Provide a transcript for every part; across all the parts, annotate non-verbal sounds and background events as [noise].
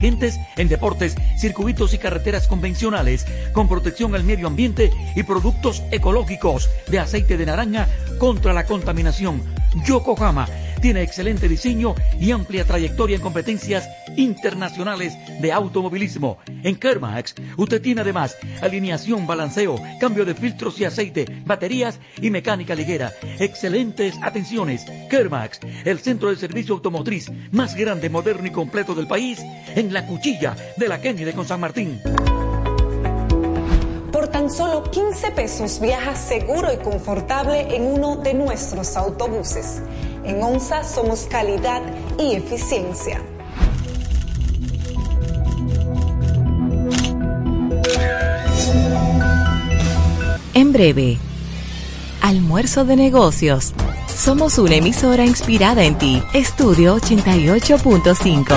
Agentes en deportes, circuitos y carreteras convencionales, con protección al medio ambiente y productos ecológicos de aceite de naranja contra la contaminación. Yokohama tiene excelente diseño y amplia trayectoria en competencias internacionales de automovilismo. En Kermax, usted tiene además alineación, balanceo, cambio de filtros y aceite, baterías y mecánica ligera. Excelentes atenciones. Kermax, el centro de servicio automotriz más grande, moderno y completo del país, en la cuchilla de la Kennedy con San Martín. Solo 15 pesos viaja seguro y confortable en uno de nuestros autobuses. En ONSA somos calidad y eficiencia. En breve, almuerzo de negocios. Somos una emisora inspirada en ti. Estudio 88.5.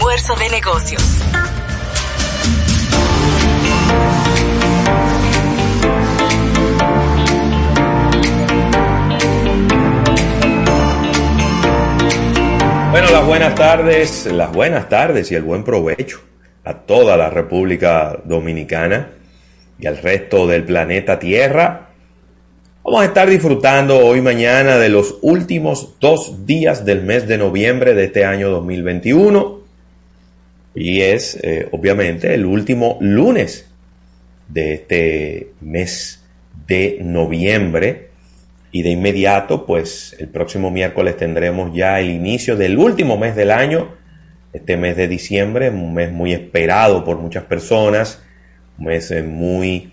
Almuerzo de negocios. Bueno, las buenas tardes, las buenas tardes y el buen provecho a toda la República Dominicana y al resto del planeta Tierra. Vamos a estar disfrutando hoy mañana de los últimos dos días del mes de noviembre de este año 2021. Y es eh, obviamente el último lunes de este mes de noviembre. Y de inmediato, pues el próximo miércoles tendremos ya el inicio del último mes del año, este mes de diciembre, un mes muy esperado por muchas personas, un mes eh, muy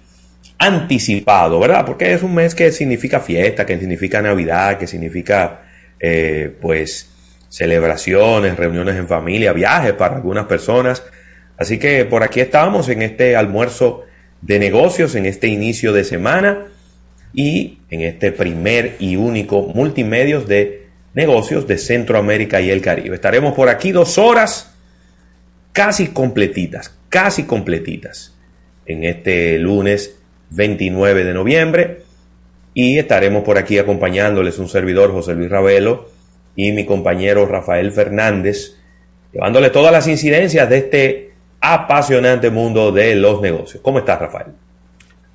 anticipado, ¿verdad? Porque es un mes que significa fiesta, que significa Navidad, que significa, eh, pues, celebraciones, reuniones en familia, viajes para algunas personas. Así que por aquí estamos en este almuerzo de negocios, en este inicio de semana y en este primer y único multimedios de negocios de Centroamérica y el Caribe. Estaremos por aquí dos horas casi completitas, casi completitas en este lunes 29 de noviembre y estaremos por aquí acompañándoles un servidor José Luis Ravelo y mi compañero Rafael Fernández, llevándole todas las incidencias de este apasionante mundo de los negocios. ¿Cómo estás, Rafael?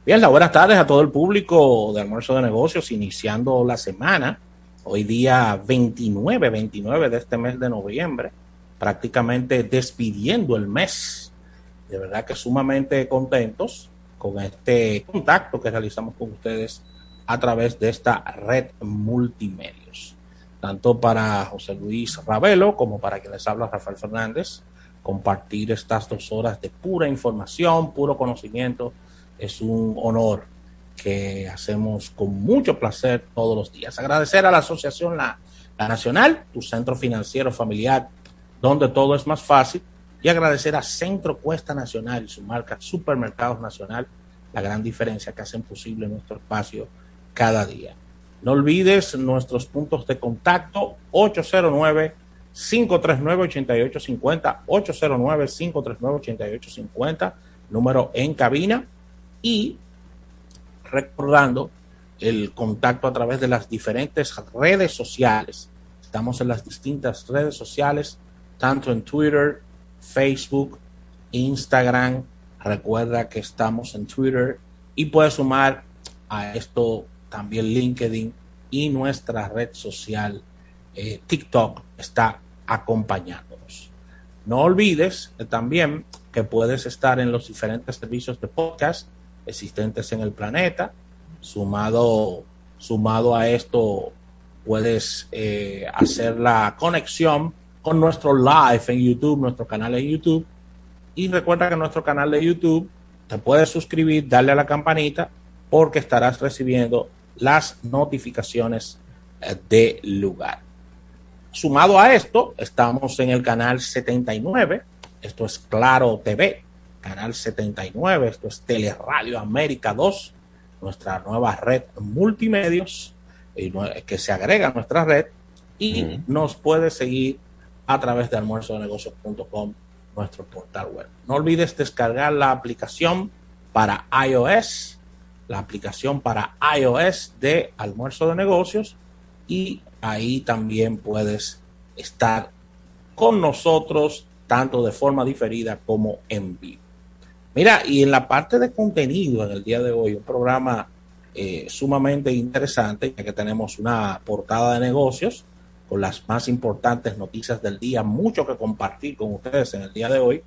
Bien, buenas tardes a todo el público de Almuerzo de Negocios, iniciando la semana, hoy día 29, 29 de este mes de noviembre, prácticamente despidiendo el mes. De verdad que sumamente contentos con este contacto que realizamos con ustedes a través de esta red multimedios. Tanto para José Luis Ravelo como para quien les habla Rafael Fernández, compartir estas dos horas de pura información, puro conocimiento es un honor que hacemos con mucho placer todos los días. Agradecer a la Asociación La, Nacional, tu centro financiero familiar, donde todo es más fácil, y agradecer a Centro Cuesta Nacional y su marca Supermercados Nacional, la gran diferencia que hacen posible nuestro espacio cada día. No olvides nuestros puntos de contacto 809 539 8850 809 539 8850 número en cabina y recordando el contacto a través de las diferentes redes sociales. Estamos en las distintas redes sociales, tanto en Twitter, Facebook, Instagram. Recuerda que estamos en Twitter y puedes sumar a esto también LinkedIn y nuestra red social eh, TikTok está acompañándonos. No olvides también que puedes estar en los diferentes servicios de podcast existentes en el planeta. Sumado, sumado a esto, puedes eh, hacer la conexión con nuestro live en YouTube, nuestro canal en YouTube. Y recuerda que nuestro canal de YouTube te puedes suscribir, darle a la campanita, porque estarás recibiendo las notificaciones de lugar. sumado a esto, estamos en el canal 79, esto es Claro TV, canal 79, esto es Teleradio América 2, nuestra nueva red multimedios que se agrega a nuestra red y nos puede seguir a través de almuerzodenegocios.com, nuestro portal web. No olvides descargar la aplicación para iOS, la aplicación para iOS de Almuerzo de Negocios y ahí también puedes estar con nosotros tanto de forma diferida como en vivo. Mira, y en la parte de contenido en el día de hoy, un programa eh, sumamente interesante, ya que tenemos una portada de negocios con las más importantes noticias del día, mucho que compartir con ustedes en el día de hoy.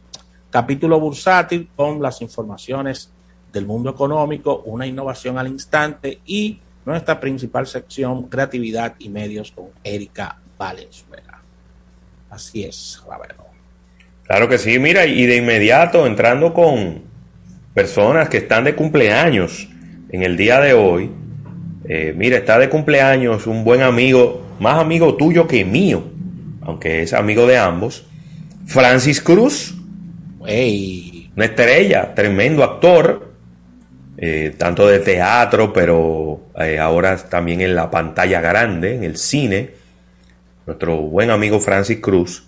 Capítulo bursátil con las informaciones del mundo económico, una innovación al instante y nuestra principal sección, creatividad y medios con Erika Valenzuela. Así es, Ravelo. Claro que sí, mira, y de inmediato entrando con personas que están de cumpleaños en el día de hoy. Eh, mira, está de cumpleaños un buen amigo, más amigo tuyo que mío, aunque es amigo de ambos, Francis Cruz. Una estrella, tremendo actor, eh, tanto de teatro, pero eh, ahora también en la pantalla grande, en el cine. Nuestro buen amigo Francis Cruz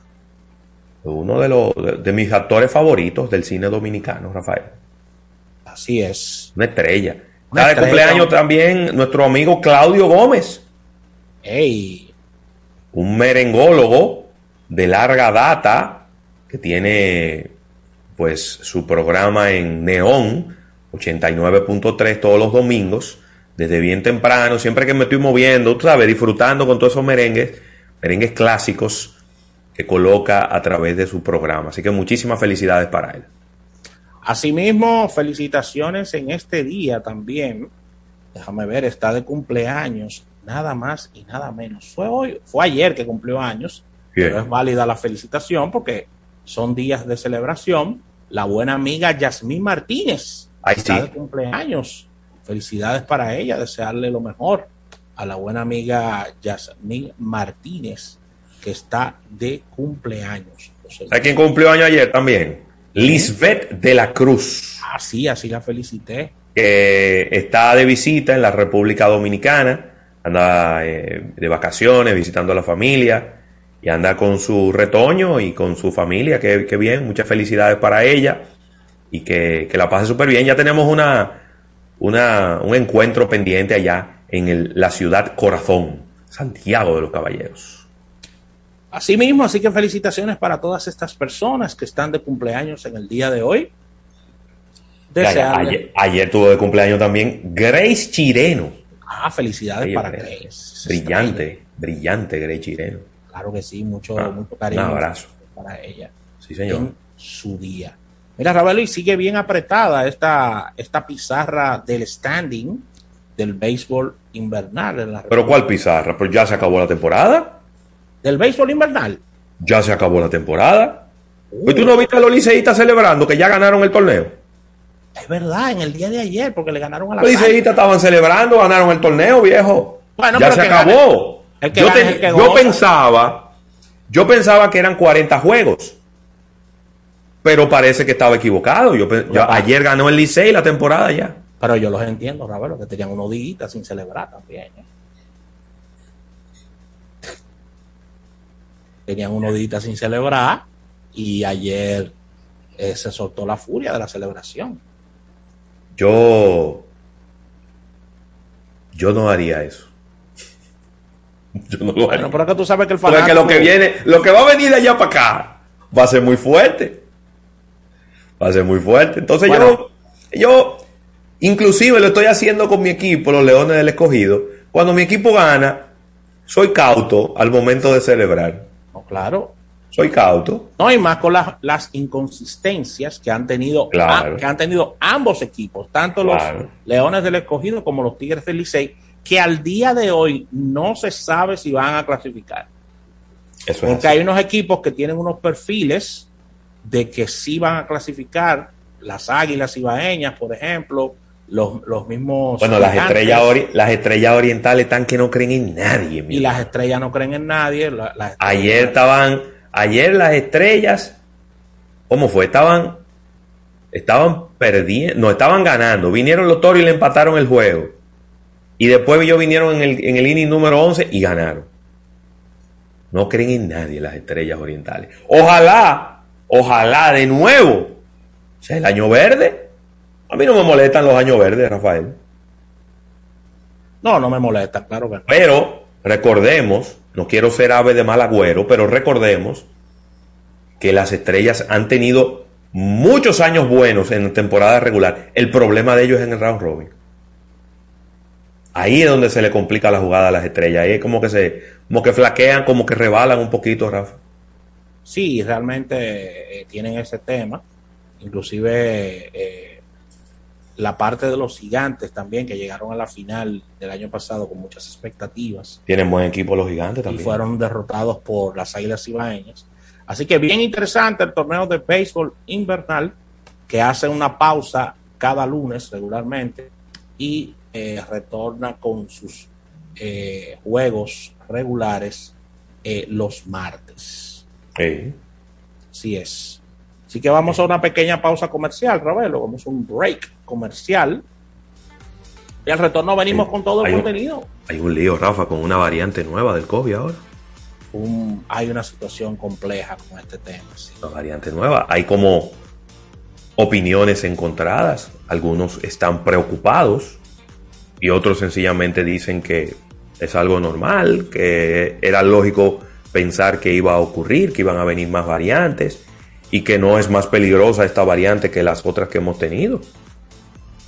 uno de, los, de, mis actores favoritos del cine dominicano, Rafael. Así es. Una estrella. Una de cumpleaños también nuestro amigo Claudio Gómez. Hey. Un merengólogo de larga data que tiene pues su programa en Neón 89.3 todos los domingos, desde bien temprano, siempre que me estoy moviendo, tú sabes, disfrutando con todos esos merengues, merengues clásicos que coloca a través de su programa. Así que muchísimas felicidades para él. Asimismo, felicitaciones en este día también. Déjame ver, está de cumpleaños, nada más y nada menos. Fue hoy, fue ayer que cumplió años, pero es válida la felicitación porque son días de celebración. La buena amiga Yasmín Martínez está de cumpleaños. Felicidades para ella, desearle lo mejor a la buena amiga Yasmín Martínez que está de cumpleaños. ¿A quién cumplió año ayer también? Lisbeth de la Cruz. Ah, sí, así la felicité. Que está de visita en la República Dominicana, anda eh, de vacaciones, visitando a la familia y anda con su retoño y con su familia. Qué, bien, muchas felicidades para ella y que, la pase súper bien. Ya tenemos una, una, un encuentro pendiente allá en la ciudad corazón, Santiago de los Caballeros. Asimismo, así que felicitaciones para todas estas personas que están de cumpleaños en el día de hoy. Ayer, tuvo de cumpleaños también Grace Chireno. Ah, felicidades para Grace. Brillante, brillante Grace Chireno. Claro que sí, mucho, ah, mucho cariño. Un abrazo. Para ella. Sí, señor. En su día. Mira, Ravelo, y sigue bien apretada esta, esta pizarra del standing del béisbol invernal. En la ¿Pero cuál pizarra? ¿Pues ya se acabó la temporada? del béisbol invernal. Ya se acabó la temporada. ¿Y tú no viste a los liceístas celebrando que ya ganaron el torneo? Es verdad, en el día de ayer, porque le ganaron a la Los liceístas estaban celebrando, ganaron el torneo, viejo. ya se acabó. yo, pensaba, yo pensaba que eran 40 juegos. Pero parece que estaba equivocado. Yo, ayer ganó el Licey la temporada ya. Pero yo los entiendo, Ravelo, que tenían unos días sin celebrar también. ¿eh? tenían unos días sin celebrar y ayer eh, se soltó la furia de la celebración. Yo, yo no haría eso. [laughs] Yo no lo haría. Bueno, pero tú sabes que el fanático... Lo que viene, lo que va a venir de allá para acá va a ser muy fuerte. Va a ser muy fuerte. Entonces yo, yo, inclusive lo estoy haciendo con mi equipo, los Leones del Escogido. Cuando mi equipo gana, soy cauto al momento de celebrar claro. Soy cauto. No, y más con las, inconsistencias que han tenido que han tenido ambos equipos, tanto los Leones del Escogido como los Tigres del Licey, que al día de hoy no se sabe si van a clasificar. Porque hay unos equipos que tienen unos perfiles de que sí van a clasificar, las Águilas Ibaeñas, por ejemplo, los, los mismos. Bueno, las estrellas, las estrellas orientales están que no creen en nadie. Y las estrellas no creen en nadie. ayer estaban, ayer las estrellas, ¿cómo fue? Estaban, estaban perdiendo, no, estaban ganando. Vinieron los toros y le empataron el juego. Y después ellos vinieron en el, en el inning número 11 y ganaron. No creen en nadie las estrellas orientales. Ojalá, ojalá de nuevo sea el año verde. A mí no me molestan los años verdes, Rafael. No, no me molesta, claro que Pero recordemos, no quiero ser ave de mal agüero, pero recordemos que las estrellas han tenido muchos años buenos en temporada regular. El problema de ellos es en el round robin. Ahí es donde se le complica la jugada a las estrellas. Ahí es como que se, como que flaquean, como que rebalan un poquito, Rafa. Sí, realmente eh, tienen ese tema. Inclusive eh, la parte de los gigantes también, que llegaron a la final del año pasado con muchas expectativas. Tienen buen equipo los gigantes también. Y fueron derrotados por las Águilas Ibaeñas. Así que bien interesante el torneo de béisbol invernal, que hace una pausa cada lunes regularmente y eh, retorna con sus eh, juegos regulares eh, los martes. Sí. Así es. Así que vamos a una pequeña pausa comercial, Ravelo. Vamos a un break comercial. Y al retorno venimos con todo el contenido. hay un lío, Rafa, con una variante nueva del COVID ahora. hay una situación compleja con este tema. Una variante nueva. Hay como opiniones encontradas. Algunos están preocupados y otros sencillamente dicen que es algo normal, que era lógico pensar que iba a ocurrir, que iban a venir más variantes y que no es más peligrosa esta variante que las otras que hemos tenido.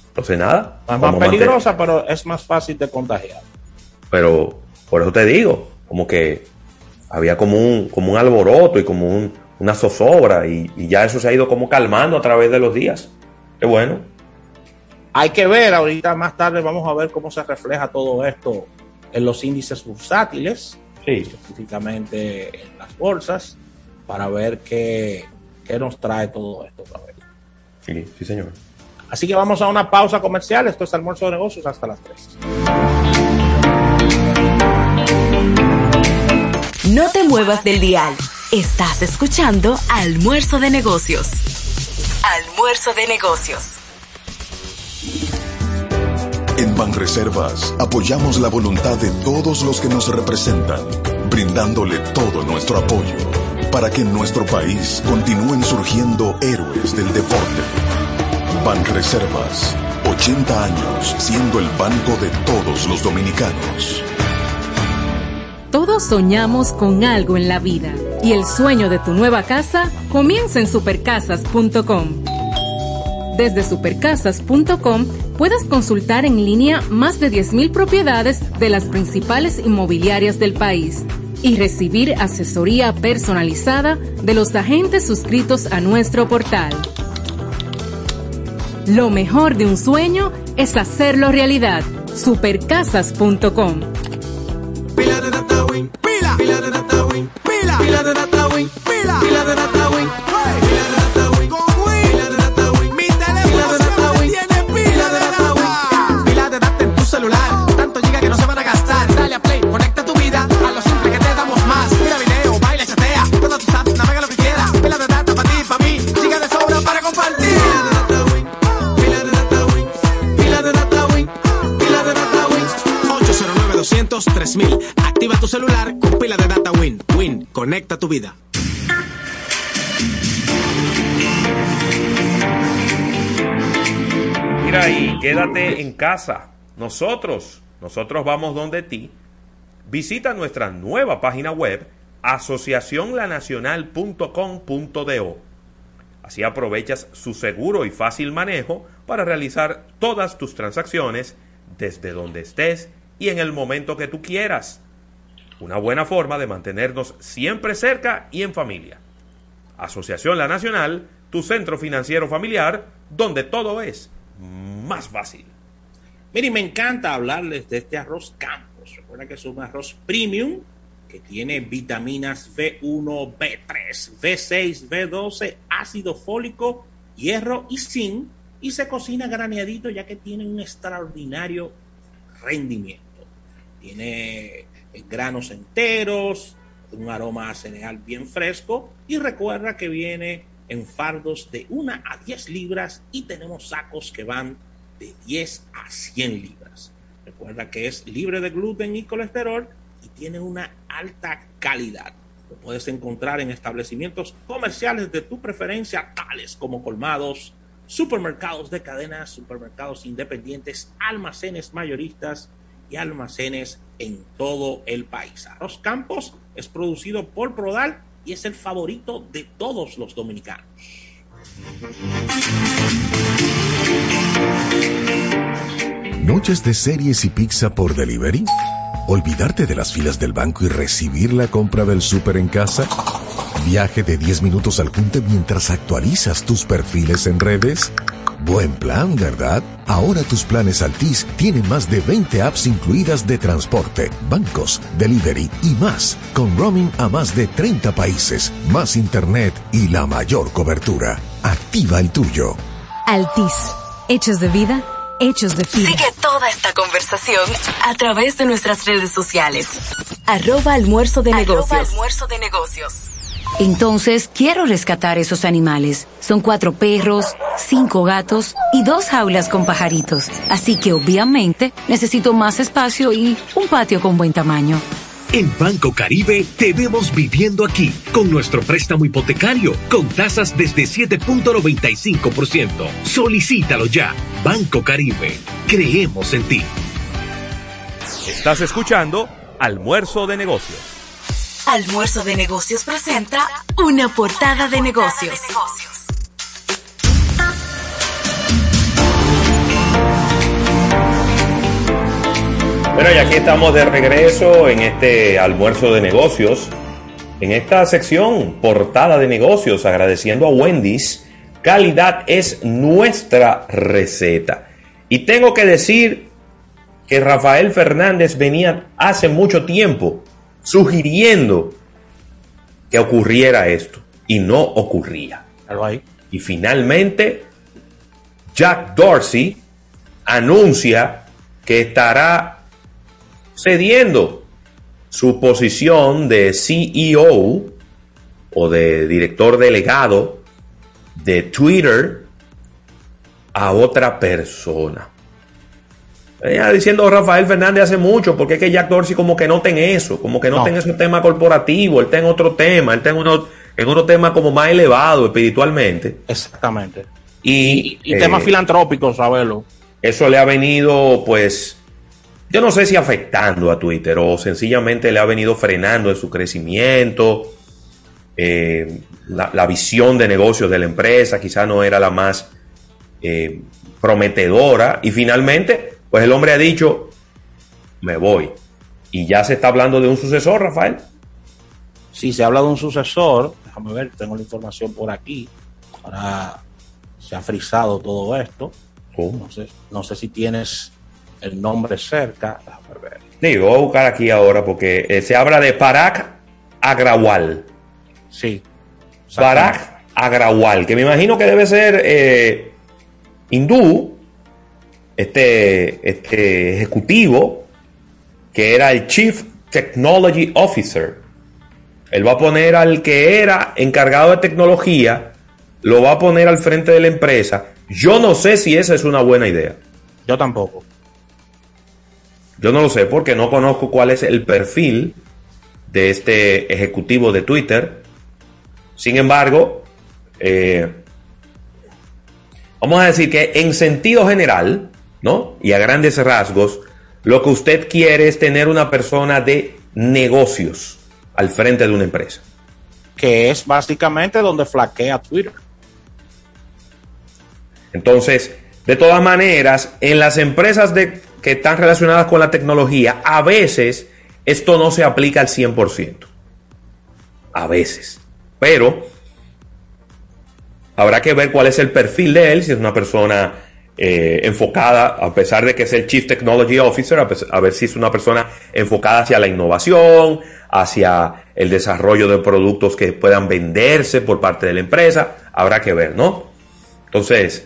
Entonces nada. Es más peligrosa, pero es más fácil de contagiar. Pero por eso te digo, como que había como un, como un alboroto y como una zozobra y, y ya eso se ha ido como calmando a través de los días. Qué bueno. Hay que ver, ahorita más tarde vamos a ver cómo se refleja todo esto en los índices bursátiles, específicamente en las bolsas, para ver qué, nos trae todo esto. Sí, sí, señor. Así que vamos a una pausa comercial. Esto es Almuerzo de Negocios hasta las 3. No te muevas del dial. Estás escuchando Almuerzo de Negocios. Almuerzo de Negocios. En Banreservas apoyamos la voluntad de todos los que nos representan, brindándole todo nuestro apoyo para que en nuestro país continúen surgiendo héroes del deporte. Banreservas, 80 años siendo el banco de todos los dominicanos. Todos soñamos con algo en la vida y el sueño de tu nueva casa comienza en supercasas.com. Desde supercasas.com puedes consultar en línea más de 10.000 propiedades de las principales inmobiliarias del país y recibir asesoría personalizada de los agentes suscritos a nuestro portal. Lo mejor de un sueño es hacerlo realidad. Supercasas.com. Activa tu celular con pila de data Win. Win, conecta tu vida. Mira ahí, quédate en casa. Nosotros, nosotros vamos donde ti. Visita nuestra nueva página web asociacionlanacional.com.do. Así aprovechas su seguro y fácil manejo para realizar todas tus transacciones desde donde estés y en el momento que tú quieras. Una buena forma de mantenernos siempre cerca y en familia. Asociación La Nacional, tu centro financiero familiar, donde todo es más fácil. Miren, me encanta hablarles de este arroz Campos. Recuerda que es un arroz premium que tiene vitaminas B1, B3, B6, B12, ácido fólico, hierro y zinc y se cocina graneadito ya que tiene un extraordinario rendimiento. Tiene eh, granos enteros, un aroma cereal bien fresco y recuerda que viene en fardos de 1 a 10 libras y tenemos sacos que van de 10 a 100 libras. Recuerda que es libre de gluten y colesterol y tiene una alta calidad. Lo puedes encontrar en establecimientos comerciales de tu preferencia, tales como colmados, supermercados de cadenas, supermercados independientes, almacenes mayoristas y almacenes en todo el país. Arroz Campos es producido por Prodal y es el favorito de todos los dominicanos. Noches de series y pizza por delivery. Olvidarte de las filas del banco y recibir la compra del súper en casa. Viaje de 10 minutos al junte mientras actualizas tus perfiles en redes. Buen plan, ¿verdad? Ahora tus planes Altis tienen más de 20 apps incluidas de transporte, bancos, delivery y más, con roaming a más de 30 países, más internet y la mayor cobertura. Activa el tuyo. Altis. Hechos de vida, hechos de fibra. Sigue toda esta conversación a través de nuestras redes sociales. Arroba almuerzo de negocios. almuerzo de negocios. Entonces, quiero rescatar esos animales. Son cuatro perros, cinco gatos y dos jaulas con pajaritos. Así que obviamente necesito más espacio y un patio con buen tamaño. En Banco Caribe te vemos viviendo aquí con nuestro préstamo hipotecario con tasas desde 7.95%. Solicítalo ya. Banco Caribe. Creemos en ti. Estás escuchando Almuerzo de Negocios. Almuerzo de Negocios presenta una portada de negocios. Bueno, y aquí estamos de regreso en este almuerzo de negocios. En esta sección, portada de negocios, agradeciendo a Wendy's. Calidad es nuestra receta. Y tengo que decir que Rafael Fernández venía hace mucho tiempo sugiriendo que ocurriera esto y no ocurría. Y finalmente, Jack Dorsey anuncia que estará cediendo su posición de CEO o de director delegado de Twitter a otra persona. Venía diciendo Rafael Fernández hace mucho, porque es que Jack Dorsey como que no tiene eso, como que no, tiene ese tema corporativo, él tiene otro tema, él tiene uno, en otro tema como más elevado espiritualmente. Exactamente. Y, y, temas eh, filantrópicos, sabelo. Eso le ha venido, pues, yo no sé si afectando a Twitter o sencillamente le ha venido frenando en su crecimiento. Eh, la, visión de negocios de la empresa quizá no era la más eh, prometedora. Y finalmente, pues el hombre ha dicho, me voy. Y ya se está hablando de un sucesor, Rafael. Sí, se habla de un sucesor. Déjame ver, tengo la información por aquí. Ahora se ha frisado todo esto. No sé, no sé si tienes el nombre cerca. Déjame ver. Sí, voy a buscar aquí ahora porque eh, se habla de Parak Agrawal. Sí. Parak Agrawal, que me imagino que debe ser eh, hindú este, este ejecutivo que era el Chief Technology Officer. Él va a poner al que era encargado de tecnología, lo va a poner al frente de la empresa. Yo no sé si esa es una buena idea. Yo tampoco. Yo no lo sé porque no conozco cuál es el perfil de este ejecutivo de Twitter. Sin embargo, eh, vamos a decir que en sentido general, ¿no? Y a grandes rasgos, lo que usted quiere es tener una persona de negocios al frente de una empresa. Que es básicamente donde flaquea Twitter. Entonces, de todas maneras, en las empresas de, que están relacionadas con la tecnología, a veces esto no se aplica al 100%. A veces. Pero habrá que ver cuál es el perfil de él, si es una persona eh, enfocada, a pesar de que es el Chief Technology Officer, a, ver si es una persona enfocada hacia la innovación, hacia el desarrollo de productos que puedan venderse por parte de la empresa, habrá que ver, ¿no? Entonces,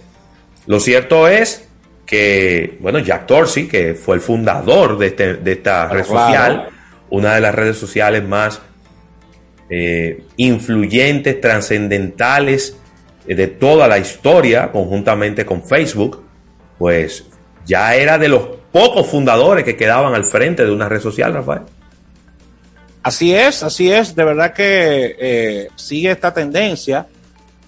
Lo cierto es que, bueno, Jack Dorsey, que fue el fundador de, este, de esta red social, una de las redes sociales más eh, influyentes, trascendentales de toda la historia, conjuntamente con Facebook, pues ya era de los pocos fundadores que quedaban al frente de una red social, Rafael. Así es, así es. De verdad que eh, sigue esta tendencia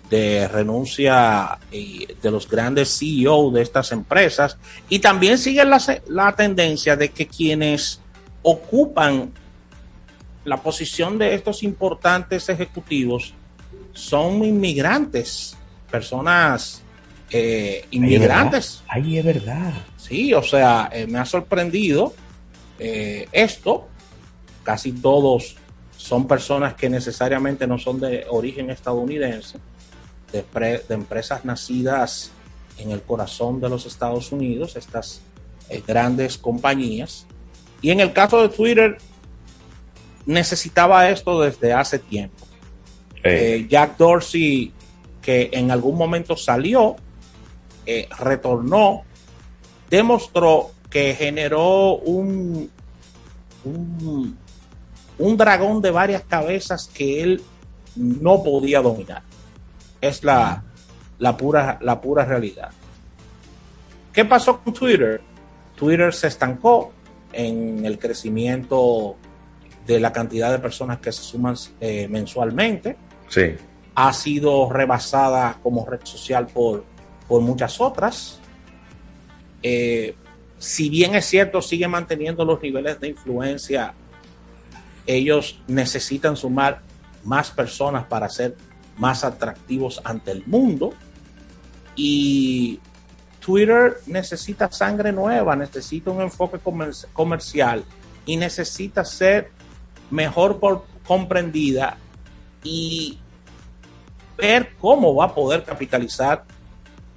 de renuncia de los grandes CEO de estas empresas y también sigue la, la tendencia de que quienes ocupan la posición de estos importantes ejecutivos son inmigrantes, personas eh, inmigrantes. Ahí es verdad. Sí, o sea, eh, me ha sorprendido eh, esto. Casi todos son personas que necesariamente no son de origen estadounidense, de, de empresas nacidas en el corazón de los Estados Unidos, estas grandes compañías. Y en el caso de Twitter, necesitaba esto desde hace tiempo. Eh, Jack Dorsey, que en algún momento salió, eh, retornó, demostró que generó un, un, dragón de varias cabezas que él no podía dominar. Es la, la, pura, la pura realidad. ¿Qué pasó con Twitter? Twitter se estancó en el crecimiento de la cantidad de personas que se suman eh, mensualmente. Sí. Ha sido rebasada como red social por, por muchas otras. Eh, si bien es cierto, sigue manteniendo los niveles de influencia, ellos necesitan sumar más personas para ser más atractivos ante el mundo. Y Twitter necesita sangre nueva, necesita un enfoque comercial y necesita ser mejor comprendida y ver cómo va a poder capitalizar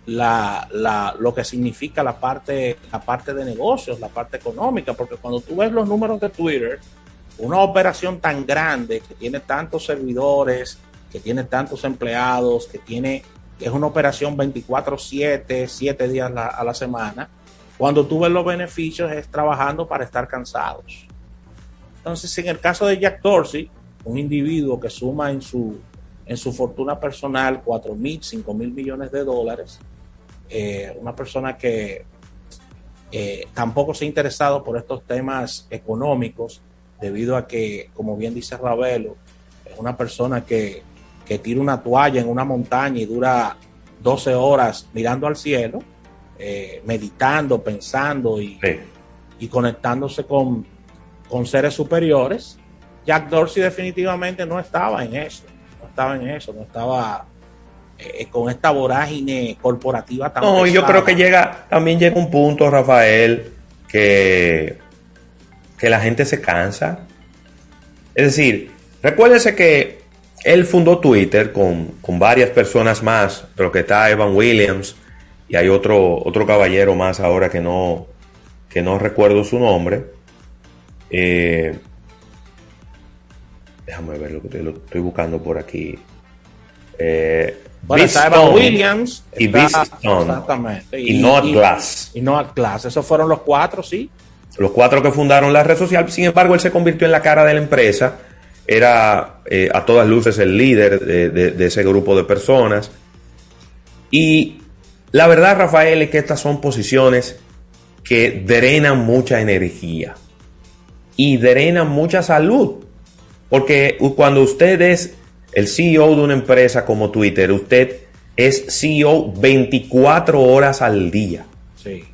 la, la, lo que significa la parte, la parte de negocios, la parte económica, porque cuando tú ves los números de Twitter, una operación tan grande que tiene tantos servidores, que tiene tantos empleados, que tiene es una operación 24/7, 7 días a la semana, cuando tú ves los beneficios es trabajando para estar cansados. Entonces, en el caso de Jack Dorsey, un individuo que suma en su, en su fortuna personal 4 mil, 5 mil millones de dólares, eh, una persona que eh, tampoco se ha interesado por estos temas económicos, debido a que, como bien dice Ravelo, es una persona que, que tira una toalla en una montaña y dura 12 horas mirando al cielo, eh, meditando, pensando y, y conectándose con con seres superiores. Jack Dorsey definitivamente no estaba en eso, no estaba en eso, no estaba eh, con esta vorágine corporativa tan No, yo creo que llega, también llega un punto, Rafael, que, que la gente se cansa. Es decir, recuérdese que él fundó Twitter con, con varias personas más, pero que está Evan Williams y hay otro, otro caballero más ahora que no, que no recuerdo su nombre eh, déjame ver lo que lo estoy buscando por aquí. Eh, bueno, está Williams y exactamente, y, Noah Glass. Y Noah Glass. Esos fueron los cuatro, sí. Los cuatro que fundaron la red social. Sin embargo, él se convirtió en la cara de la empresa. Era eh, a todas luces el líder de ese grupo de personas. Y la verdad, Rafael, es que estas son posiciones que drenan mucha energía y drena mucha salud. Porque cuando usted es el CEO de una empresa como Twitter, usted es CEO 24 horas al día. Sí.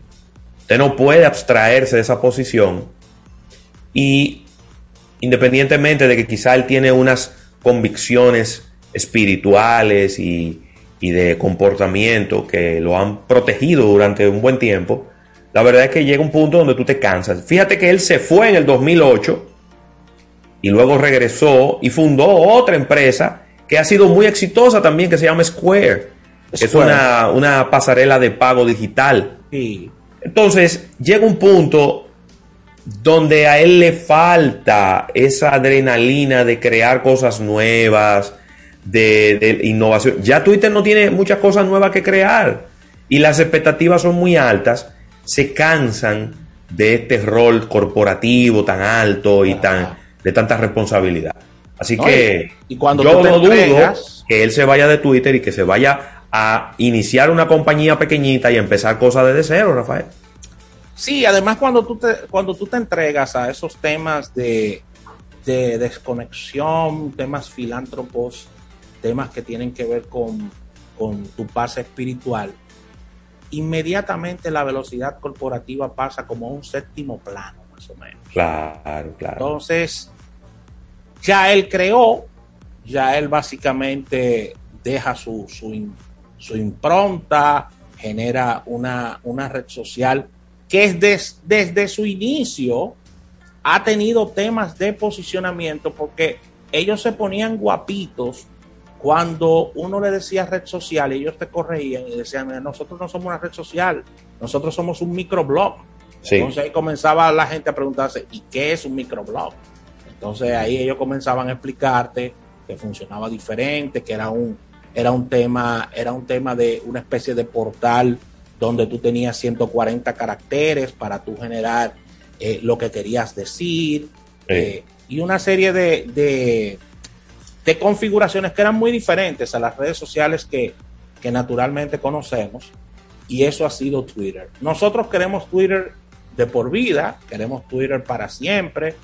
Usted no puede abstraerse de esa posición y independientemente de que quizá él tiene unas convicciones espirituales y, y de comportamiento que lo han protegido durante un buen tiempo, la verdad es que llega un punto donde tú te cansas. Fíjate que él se fue en el 2008 y luego regresó y fundó otra empresa que ha sido muy exitosa también, que se llama Square. Es una, pasarela de pago digital. Entonces, llega un punto donde a él le falta esa adrenalina de crear cosas nuevas, de, de innovación. Ya Twitter no tiene muchas cosas nuevas que crear. y las expectativas son muy altas, se cansan de este rol corporativo tan alto y tan de tanta responsabilidad. Así que y, cuando yo no dudo que él se vaya de Twitter y que se vaya a iniciar una compañía pequeñita y empezar cosas desde cero, Rafael. Sí, además cuando tú te, cuando tú te entregas a esos temas de, de desconexión, temas filántropos, temas que tienen que ver con, con tu paz espiritual, inmediatamente la velocidad corporativa pasa como a un séptimo plano, más o menos. Claro, claro. Entonces, ya él creó, ya él básicamente deja su, su, impronta, genera una, una, red social que es desde su inicio ha tenido temas de posicionamiento porque ellos se ponían guapitos cuando uno le decía red social, ellos te corregían y decían, nosotros no somos una red social, nosotros somos un microblog. Entonces ahí comenzaba la gente a preguntarse, ¿y qué es un microblog? Entonces ahí ellos comenzaban a explicarte que funcionaba diferente, que era un, era un tema, era un tema de una especie de portal donde tú tenías 140 caracteres para tú generar eh, lo que querías decir eh, y una serie de de configuraciones que eran muy diferentes a las redes sociales que, naturalmente conocemos y eso ha sido Twitter. Nosotros queremos Twitter de por vida, queremos Twitter para siempre,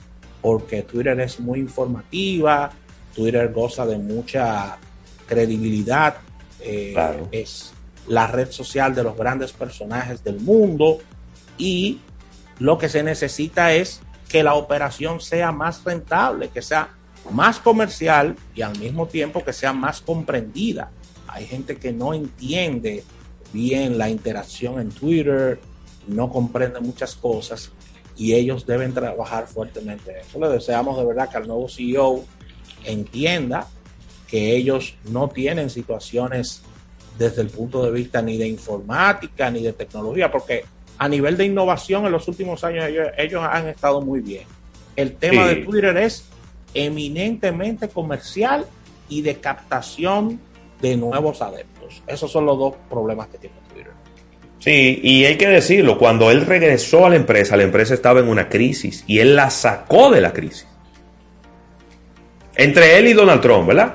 porque Twitter es muy informativa, Twitter goza de mucha credibilidad, eh, es la red social de los grandes personajes del mundo y lo que se necesita es que la operación sea más rentable, que sea más comercial y al mismo tiempo que sea más comprendida. Hay gente que no entiende bien la interacción en Twitter, no comprende muchas cosas y ellos deben trabajar fuertemente eso. Le deseamos de verdad que al nuevo CEO entienda que ellos no tienen situaciones desde el punto de vista ni de informática ni de tecnología, porque a nivel de innovación en los últimos años ellos, han estado muy bien. El tema de Twitter es eminentemente comercial y de captación de nuevos adeptos. Esos son los dos problemas que tiene Twitter. Sí, y hay que decirlo, cuando él regresó a la empresa, la empresa estaba en una crisis y él la sacó de la crisis. Entre él y Donald Trump, ¿verdad?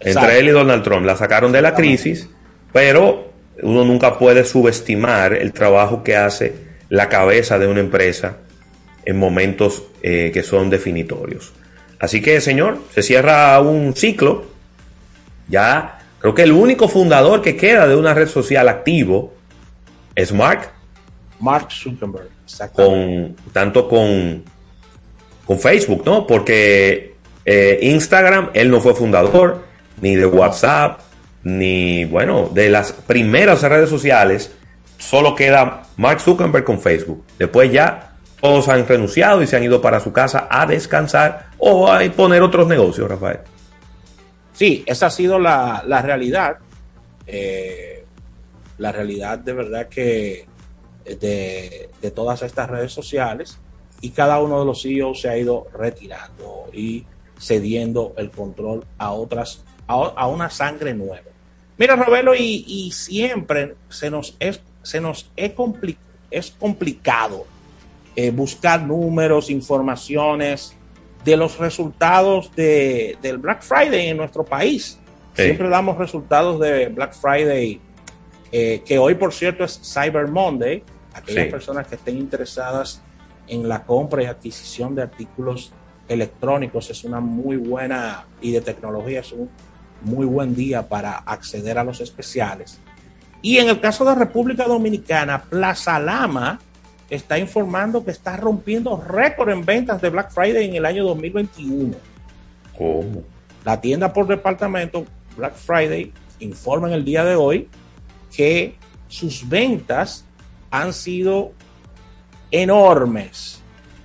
Entre él y Donald Trump la sacaron de la crisis, pero uno nunca puede subestimar el trabajo que hace la cabeza de una empresa en momentos eh, que son definitorios. Así que, señor, se cierra un ciclo. Ya creo que el único fundador que queda de una red social activo es Mark. Mark Zuckerberg. Con, tanto con, con Facebook, ¿no? Porque eh, Instagram, él no fue fundador, ni de WhatsApp, ni, bueno, de las primeras redes sociales, solo queda Mark Zuckerberg con Facebook. Después ya todos han renunciado y se han ido para su casa a descansar o a poner otros negocios, Rafael. Sí, esa ha sido la, realidad. Eh, la realidad de verdad que de, de, todas estas redes sociales y cada uno de los CEOs se ha ido retirando y cediendo el control a otras, a, una sangre nueva. Mira, Robelo, y, y siempre se nos es, se nos es, es complicado eh, buscar números, informaciones de los resultados de, del Black Friday en nuestro país. Siempre damos resultados de Black Friday, eh, que hoy por cierto es Cyber Monday. Aquellas personas que estén interesadas en la compra y adquisición de artículos electrónicos es una muy buena y de tecnología es un muy buen día para acceder a los especiales. Y en el caso de República Dominicana, Plaza Lama está informando que está rompiendo récord en ventas de Black Friday en el año 2021. ¿Cómo? La tienda por departamento Black Friday informa en el día de hoy que sus ventas han sido enormes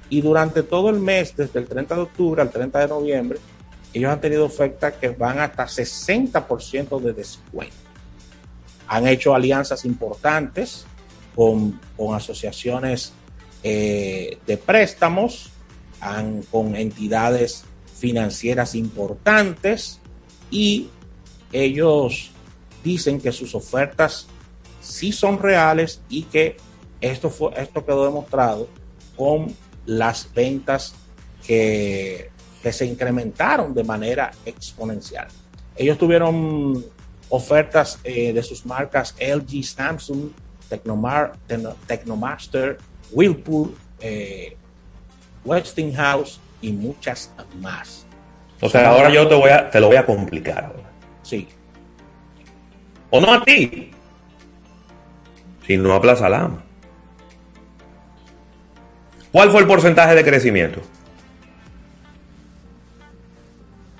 y durante todo el mes, desde el 30 de octubre al 30 de noviembre, ellos han tenido ofertas que van hasta 60% de descuento. Han hecho alianzas importantes con, asociaciones eh, de préstamos, con entidades financieras importantes y ellos dicen que sus ofertas sí son reales y que esto, fue, esto quedó demostrado con las ventas que, que se incrementaron de manera exponencial. Ellos tuvieron ofertas eh, de sus marcas LG, Samsung, Tecnomar, Tecnomaster, Whirlpool, eh, Westinghouse y muchas más. O sea, ahora yo te, voy a, te lo voy a complicar. Ahora. Sí. O no a ti, sino a Plaza Lama. ¿Cuál fue el porcentaje de crecimiento?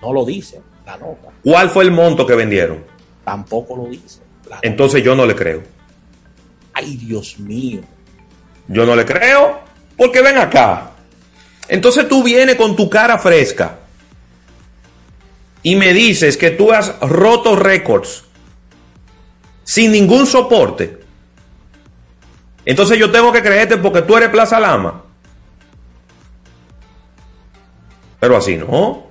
No lo dice la nota. ¿Cuál fue el monto que vendieron? Tampoco lo dice. Entonces yo no le creo. Ay, Dios mío. Yo no le creo. Porque ven acá. Entonces tú vienes con tu cara fresca y me dices que tú has roto récords sin ningún soporte. Entonces yo tengo que creerte porque tú eres Plaza Lama. Pero así no.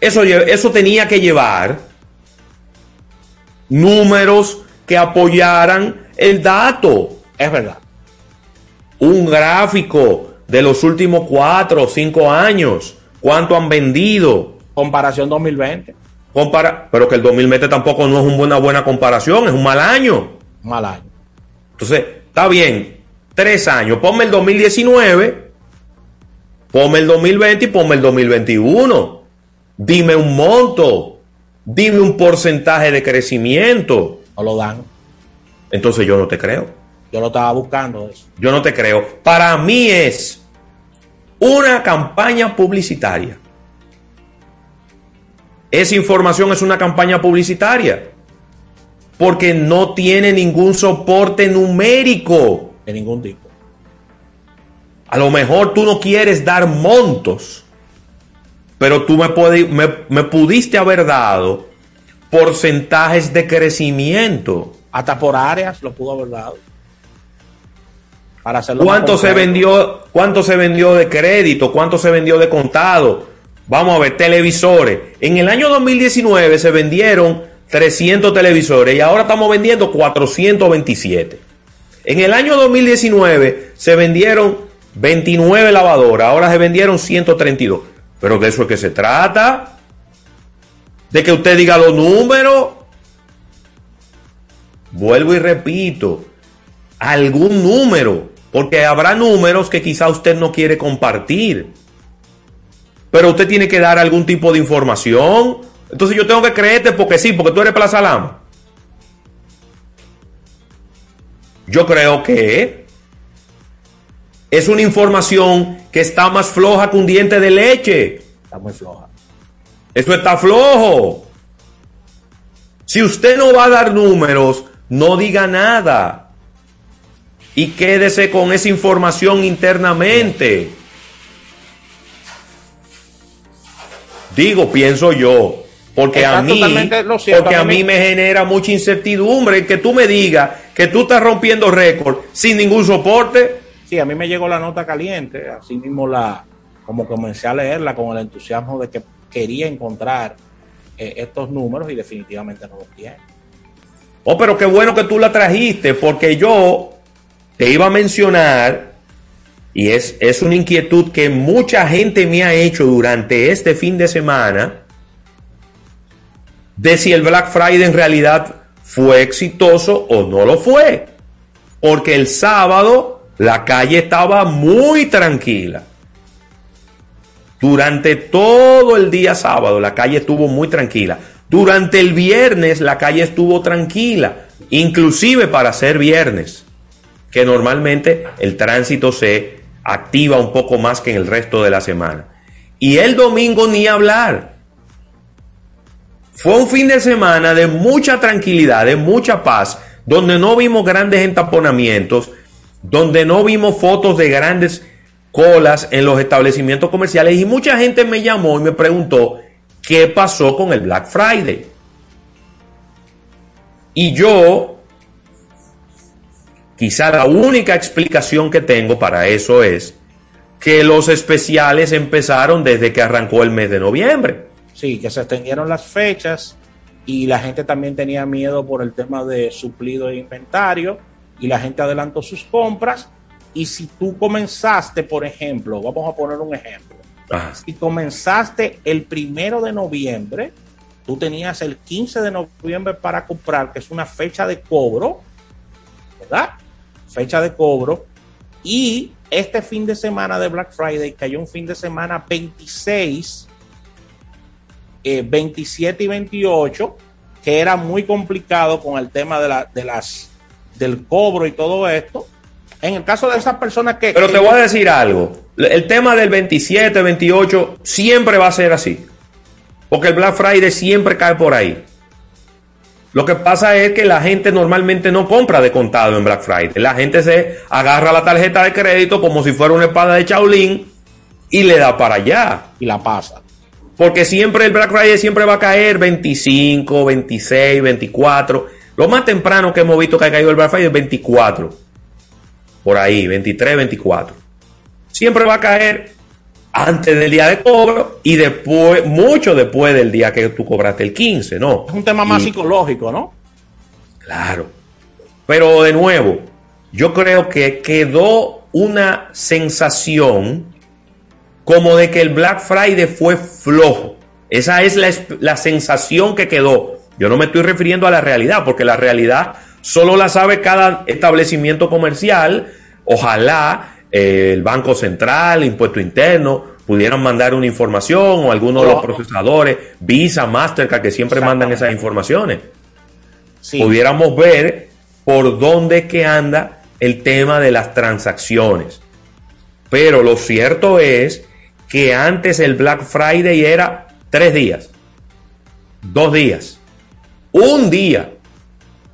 Eso, eso tenía que llevar números que apoyaran el dato. Es verdad. Un gráfico de los últimos cuatro o cinco años. ¿Cuánto han vendido? Comparación 2020. Compara pero que el 2020 tampoco no es una buena comparación, es un mal año. Mal año. Entonces, está bien, tres años. Ponme el 2019, ponme el 2020 y ponme el 2021. Dime un monto, dime un porcentaje de crecimiento. No lo dan. Entonces yo no te creo. Yo lo estaba buscando eso. Yo no te creo. Para mí es una campaña publicitaria. Esa información es una campaña publicitaria. Porque no tiene ningún soporte numérico. De ningún tipo. A lo mejor tú no quieres dar montos pero tú me, me, pudiste haber dado porcentajes de crecimiento. Hasta por áreas lo pudo haber dado. Para hacerlo ¿Cuánto se vendió? ¿Cuánto se vendió de crédito? ¿Cuánto se vendió de contado? Vamos a ver, televisores. En el año 2019 se vendieron 300 televisores y ahora estamos vendiendo 427. En el año 2019 se vendieron 29 lavadoras, ahora se vendieron 132. Pero de eso es que se trata. De que usted diga los números. Vuelvo y repito. Algún número. Porque habrá números que quizá usted no quiere compartir. Pero usted tiene que dar algún tipo de información. Entonces yo tengo que creerte porque sí, porque tú eres Plaza Lama. Yo creo que es una información que está más floja que un diente de leche. Está muy floja. Eso está flojo. Si usted no va a dar números, no diga nada. Y quédese con esa información internamente. Digo, pienso yo. Porque a mí, porque a mí me genera mucha incertidumbre que tú me digas que tú estás rompiendo récord sin ningún soporte. Sí, a mí me llegó la nota caliente, así mismo la, como comencé a leerla con el entusiasmo de que quería encontrar eh, estos números y definitivamente no los tiene. Oh, pero qué bueno que tú la trajiste, porque yo te iba a mencionar, y es, es una inquietud que mucha gente me ha hecho durante este fin de semana, de si el Black Friday en realidad fue exitoso o no lo fue. Porque el sábado la calle estaba muy tranquila. Durante todo el día sábado la calle estuvo muy tranquila. Durante el viernes la calle estuvo tranquila, inclusive para ser viernes, que normalmente el tránsito se activa un poco más que en el resto de la semana. Y el domingo ni hablar. Fue un fin de semana de mucha tranquilidad, de mucha paz, donde no vimos grandes entaponamientos, donde no vimos fotos de grandes colas en los establecimientos comerciales y mucha gente me llamó y me preguntó qué pasó con el Black Friday. Y yo, quizá la única explicación que tengo para eso es que los especiales empezaron desde que arrancó el mes de noviembre. Sí, que se extendieron las fechas y la gente también tenía miedo por el tema de suplido de inventario y la gente adelantó sus compras. Y si tú comenzaste, por ejemplo, vamos a poner un ejemplo, si comenzaste el primero de noviembre, tú tenías el 15 de noviembre para comprar, que es una fecha de cobro, ¿verdad? Fecha de cobro. Y este fin de semana de Black Friday cayó un fin de semana 26, 27 eh, y 28, que era muy complicado con el tema de, la, de las del cobro y todo esto. En el caso de esas personas que... Pero te voy a decir algo. El tema del 27, 28 siempre va a ser así. Porque el Black Friday siempre cae por ahí. Lo que pasa es que la gente normalmente no compra de contado en Black Friday. La gente se agarra la tarjeta de crédito como si fuera una espada de Shaolin y le da para allá. Y la pasa. Porque siempre el Black Friday siempre va a caer 25, 26, 24. Lo más temprano que hemos visto que ha caído el Black Friday es 24. Por ahí, 23, 24. Siempre va a caer antes del día de cobro y después, mucho después del día que tú cobraste el 15, ¿no? Es un tema más psicológico, ¿no? Claro. Pero de nuevo, yo creo que quedó una sensación como de que el Black Friday fue flojo. Esa es la, la sensación que quedó. Yo no me estoy refiriendo a la realidad, porque la realidad solo la sabe cada establecimiento comercial. Ojalá eh, el Banco Central, Impuesto Interno, pudieran mandar una información o algunos de los procesadores, Visa, Mastercard, que siempre mandan esas informaciones. Pudiéramos ver por dónde que anda el tema de las transacciones. Pero lo cierto es que antes el Black Friday era tres días, dos días, un día.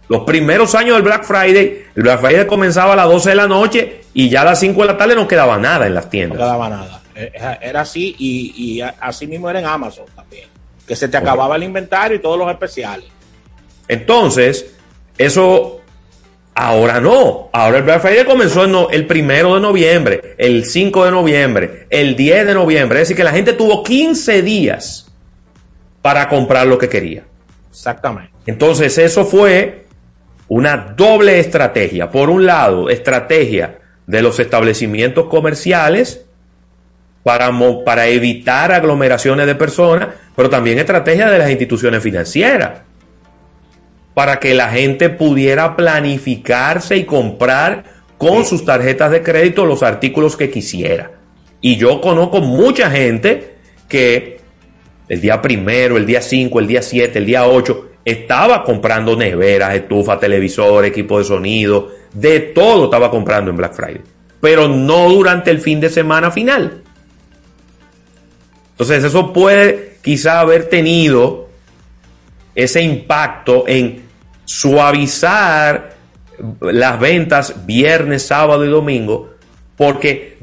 Los primeros años del Black Friday, el Black Friday comenzaba a las 12 de la noche y ya a las 5 de la tarde no quedaba nada en las tiendas. No quedaba nada. Era así y, así mismo era en Amazon también. Que se te acababa el inventario y todos los especiales. Entonces, eso ahora no. Ahora el Black Friday comenzó el primero de noviembre, el 5 de noviembre, el 10 de noviembre. Es decir, que la gente tuvo 15 días para comprar lo que quería. Exactamente. Entonces, eso fue una doble estrategia. Por un lado, estrategia de los establecimientos comerciales para, para evitar aglomeraciones de personas, pero también estrategia de las instituciones financieras para que la gente pudiera planificarse y comprar con sus tarjetas de crédito los artículos que quisiera. Y yo conozco mucha gente que el día primero, el día 5, el día 7, el día 8 estaba comprando neveras, estufas, televisores, equipo de sonido, de todo estaba comprando en Black Friday, pero no durante el fin de semana final. Entonces eso puede quizá haber tenido ese impacto en suavizar las ventas viernes, sábado y domingo, porque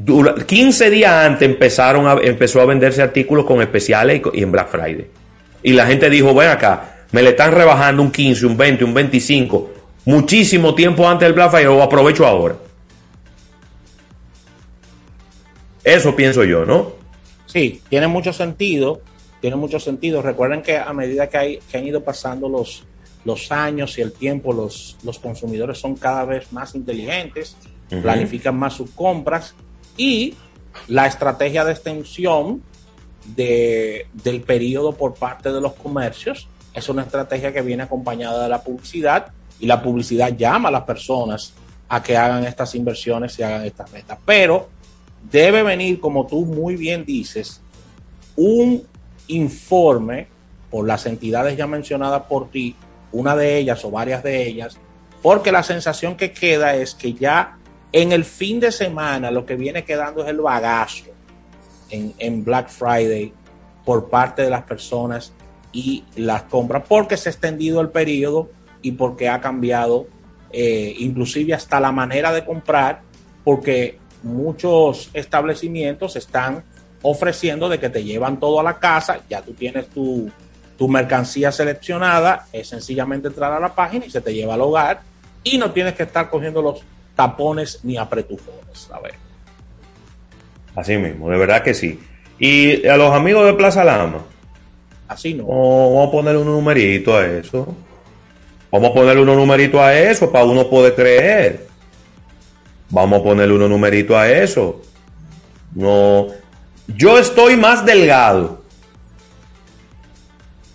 15 días antes empezaron a, empezó a venderse artículos con especiales y, en Black Friday. Y la gente dijo, ven acá, me le están rebajando un 15, un 20, un 25, muchísimo tiempo antes del Black Friday, o aprovecho ahora. Eso pienso yo, ¿no? Sí, tiene mucho sentido, tiene mucho sentido. Recuerden que a medida que, hay, que han ido pasando los, los años y el tiempo, los, los consumidores son cada vez más inteligentes, planifican más sus compras y la estrategia de extensión de, del periodo por parte de los comercios es una estrategia que viene acompañada de la publicidad y la publicidad llama a las personas a que hagan estas inversiones y hagan estas metas. Pero debe venir, como tú muy bien dices, un informe por las entidades ya mencionadas por ti, una de ellas o varias de ellas, porque la sensación que queda es que ya en el fin de semana lo que viene quedando es el bagazo en, en Black Friday por parte de las personas y las compras porque se ha extendido el periodo y porque ha cambiado eh, inclusive hasta la manera de comprar porque muchos establecimientos están ofreciendo de que te llevan todo a la casa, ya tú tienes tu, tu mercancía seleccionada, es sencillamente entrar a la página y se te lleva al hogar y no tienes que estar cogiendo los tapones ni apretujones. A ver. Así mismo, de verdad que sí. Y a los amigos de Plaza Lama, Así no. vamos a ponerle un numerito a eso. Vamos a ponerle un numerito a eso para uno poder creer. Vamos a ponerle un numerito a eso. No. Yo estoy más delgado.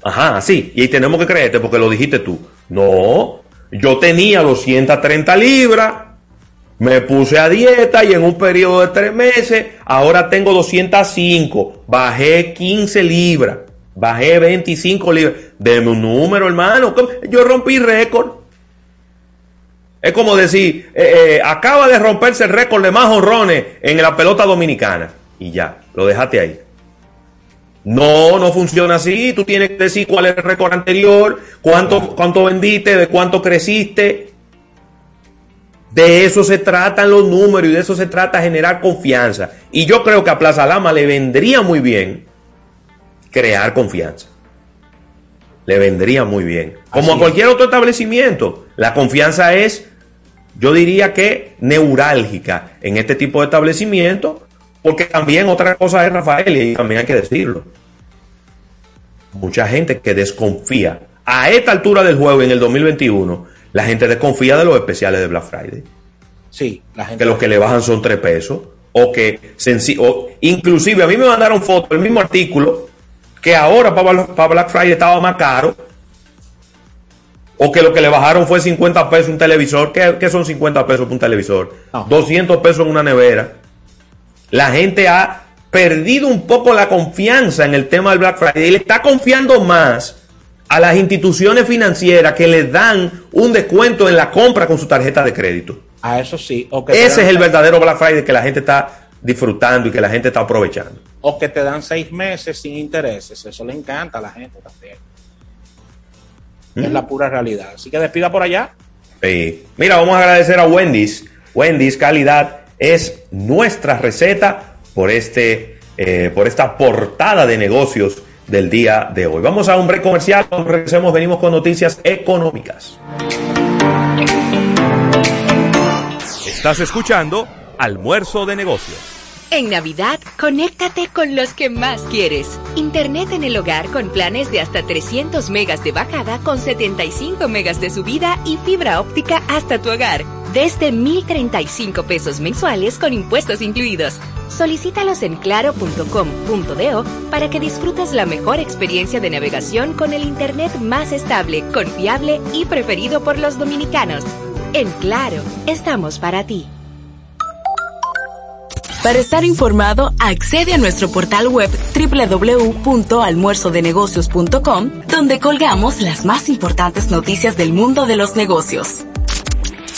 Ajá, sí. Y ahí tenemos que creerte porque lo dijiste tú. No. Yo tenía 230 libras. Me puse a dieta y en un periodo de tres meses, ahora tengo 205. Bajé 15 libras. Bajé 25 libras. Deme un número, hermano. Yo rompí récord. Es como decir, eh, eh, acaba de romperse el récord de más honrones en la pelota dominicana. Y ya, lo dejaste ahí. No, no funciona así. Tú tienes que decir cuál es el récord anterior, cuánto, cuánto vendiste, de cuánto creciste. De eso se tratan los números y de eso se trata generar confianza. Y yo creo que a Plaza Lama le vendría muy bien crear confianza. Le vendría muy bien. Como a cualquier otro establecimiento, la confianza es, yo diría que neurálgica en este tipo de establecimiento, porque también otra cosa es Rafael, y también hay que decirlo. Mucha gente que desconfía. A esta altura del juego, en el 2021, la gente desconfía de los especiales de Black Friday. Sí, la gente. Que los que le bajan son tres pesos. O que, o, inclusive a mí me mandaron fotos, el mismo artículo, que ahora para Black Friday estaba más caro, o que lo que le bajaron fue 50 pesos un televisor, ¿qué, son 50 pesos por un televisor? 200 pesos en una nevera. La gente ha perdido un poco la confianza en el tema del Black Friday y le está confiando más a las instituciones financieras que le dan un descuento en la compra con su tarjeta de crédito. A eso sí. Ese es el verdadero Black Friday que la gente está disfrutando y que la gente está aprovechando o que te dan seis meses sin intereses. Eso le encanta a la gente también. Es la pura realidad. Así que despida por allá. Sí. Mira, vamos a agradecer a Wendy's. Wendy's Calidad es nuestra receta por, este, eh, por esta portada de negocios del día de hoy. Vamos a un break comercial. Cuando regresemos, venimos con noticias económicas. Estás escuchando Almuerzo de Negocios. En Navidad, conéctate con los que más quieres. Internet en el hogar con planes de hasta 300 megas de bajada con 75 megas de subida y fibra óptica hasta tu hogar. Desde 1,035 pesos mensuales con impuestos incluidos. Solicítalos en claro.com.do para que disfrutes la mejor experiencia de navegación con el Internet más estable, confiable y preferido por los dominicanos. En Claro, estamos para ti. Para estar informado, accede a nuestro portal web www.almuerzodenegocios.com, donde colgamos las más importantes noticias del mundo de los negocios.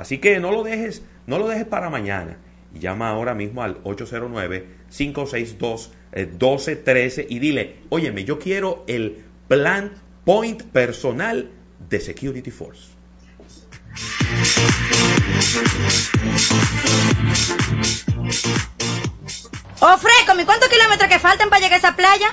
así que no lo dejes, no lo dejes para mañana. Llama ahora mismo al 809-562-1213 y dile, óyeme, yo quiero el plan point personal de Security Force. Oh, Freco, ¿y cuántos kilómetros que faltan para llegar a esa playa?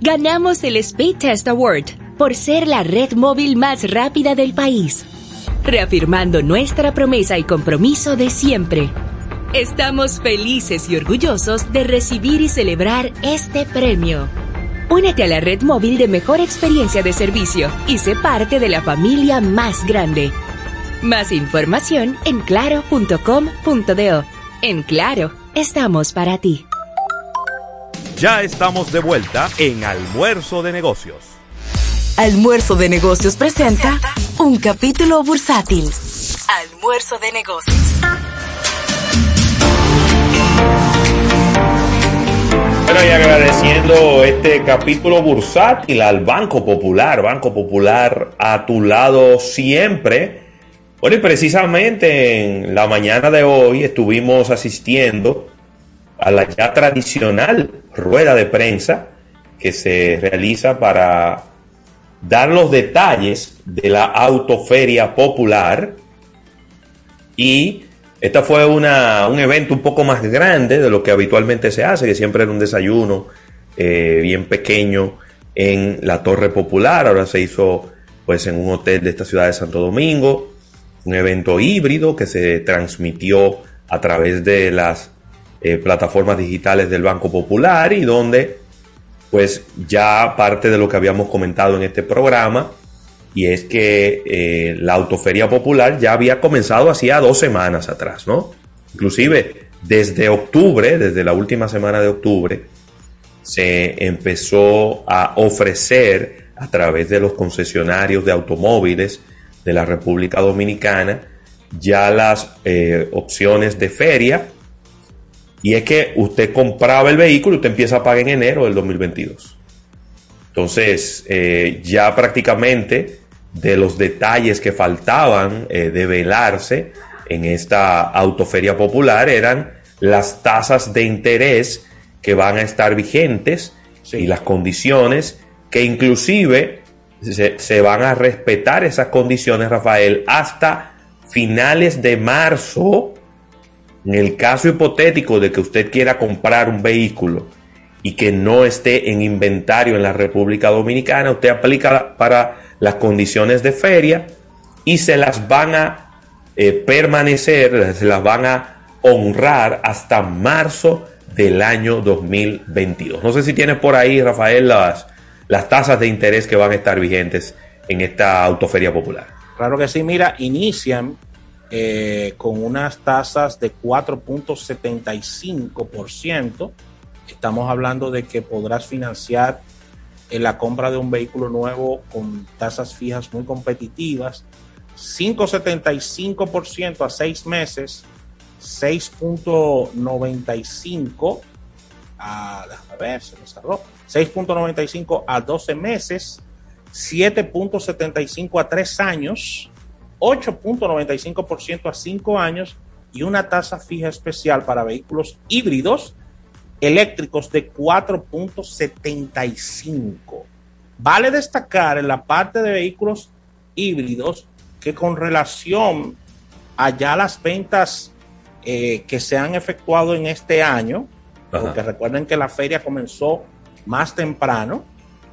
Ganamos el Speed Test Award por ser la red móvil más rápida del país, reafirmando nuestra promesa y compromiso de siempre. Estamos felices y orgullosos de recibir y celebrar este premio. Únete a la red móvil de mejor experiencia de servicio y sé parte de la familia más grande. Más información en claro.com.do. En Claro, estamos para ti. Ya estamos de vuelta en Almuerzo de Negocios. Almuerzo de Negocios presenta un capítulo bursátil. Almuerzo de Negocios. Bueno, y agradeciendo este capítulo bursátil al Banco Popular, Banco Popular a tu lado siempre. Bueno, y precisamente en la mañana de hoy estuvimos asistiendo a la ya tradicional rueda de prensa que se realiza para dar los detalles de la autoferia popular. Y esta fue una, un evento un poco más grande de lo que habitualmente se hace, que siempre era un desayuno eh, bien pequeño en la Torre Popular, ahora se hizo pues en un hotel de esta ciudad de Santo Domingo, un evento híbrido que se transmitió a través de las eh, plataformas digitales del Banco Popular y donde pues ya parte de lo que habíamos comentado en este programa y es que eh, la autoferia popular ya había comenzado hacía dos semanas atrás, ¿no? Inclusive desde octubre, desde la última semana de octubre, se empezó a ofrecer a través de los concesionarios de automóviles de la República Dominicana ya las eh, opciones de feria y es que usted compraba el vehículo y usted empieza a pagar en enero del 2022. Entonces, eh, ya prácticamente de los detalles que faltaban eh, de velarse en esta autoferia popular eran las tasas de interés que van a estar vigentes y las condiciones que inclusive se, se van a respetar esas condiciones, Rafael, hasta finales de marzo en el caso hipotético de que usted quiera comprar un vehículo y que no esté en inventario en la República Dominicana, usted aplica para las condiciones de feria y se las van a eh, permanecer, se las van a honrar hasta marzo del año 2022. No sé si tienes por ahí, Rafael, las, las tasas de interés que van a estar vigentes en esta autoferia popular. Claro que sí, mira, inician eh, con unas tasas de 4.75%. Estamos hablando de que podrás financiar en la compra de un vehículo nuevo con tasas fijas muy competitivas. 5.75% a 6 meses, 6.95 a, déjame ver, se me cerró, 6.95 a 12 meses, 7.75 a 3 años, 8.95% a 5 años y una tasa fija especial para vehículos híbridos eléctricos de 4.75. Vale destacar en la parte de vehículos híbridos que con relación a ya las ventas eh, que se han efectuado en este año, porque recuerden que la feria comenzó más temprano,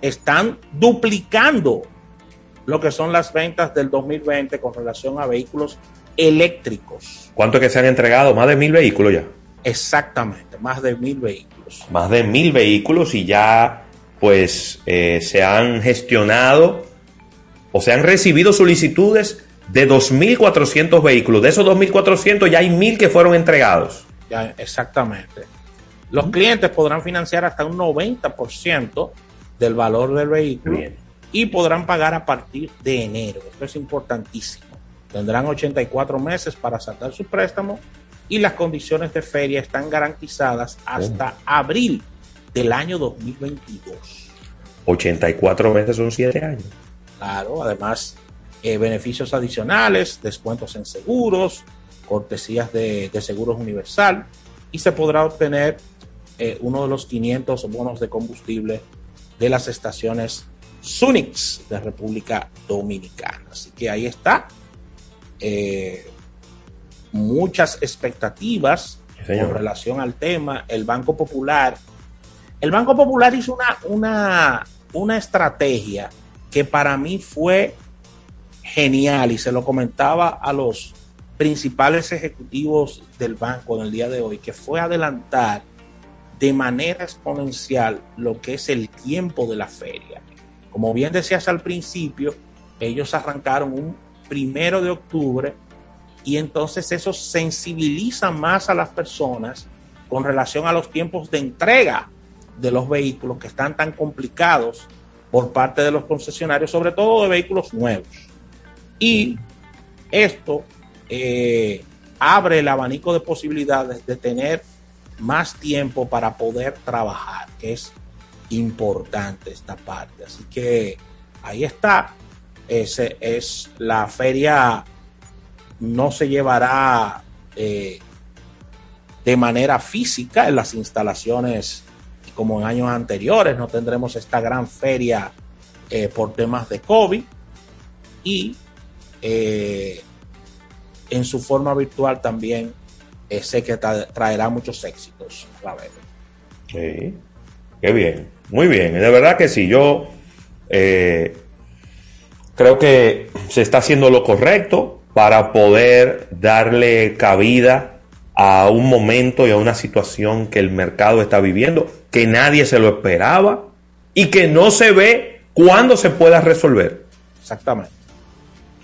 están duplicando lo que son las ventas del 2020 con relación a vehículos eléctricos. ¿Cuánto que se han entregado? Más de mil vehículos ya. Exactamente, más de mil vehículos. Más de mil vehículos y ya pues eh, se han gestionado o se han recibido solicitudes de 2.400 vehículos. De esos 2.400 ya hay 1.000 que fueron entregados. Ya, exactamente. Los clientes podrán financiar hasta un 90% del valor del vehículo y podrán pagar a partir de enero. Esto es importantísimo. Tendrán 84 meses para saltar su préstamo y las condiciones de feria están garantizadas hasta abril del año 2022. 84 meses son 7 años. Claro, además eh, beneficios adicionales, descuentos en seguros, cortesías de, de seguros universal y se podrá obtener eh, uno de los 500 bonos de combustible de las estaciones Sunix de República Dominicana. Así que ahí está. Eh, muchas expectativas en relación al tema. El Banco Popular. El Banco Popular hizo una, una, una estrategia que para mí fue genial y se lo comentaba a los principales ejecutivos del banco en el día de hoy, que fue adelantar de manera exponencial lo que es el tiempo de la feria. Como bien decías al principio, ellos arrancaron un primero de octubre y entonces eso sensibiliza más a las personas con relación a los tiempos de entrega de los vehículos que están tan complicados por parte de los concesionarios, sobre todo de vehículos nuevos. Y esto eh, abre el abanico de posibilidades de tener más tiempo para poder trabajar, que es importante esta parte. Así que ahí está. Ese es la feria no se llevará eh, de manera física en las instalaciones como en años anteriores, no tendremos esta gran feria eh, por temas de COVID y eh, en su forma virtual también sé que traerá muchos éxitos. Sí, qué bien, muy bien, de verdad que sí, yo creo que se está haciendo lo correcto para poder darle cabida a un momento y a una situación que el mercado está viviendo, que nadie se lo esperaba y que no se ve cuándo se pueda resolver. Exactamente.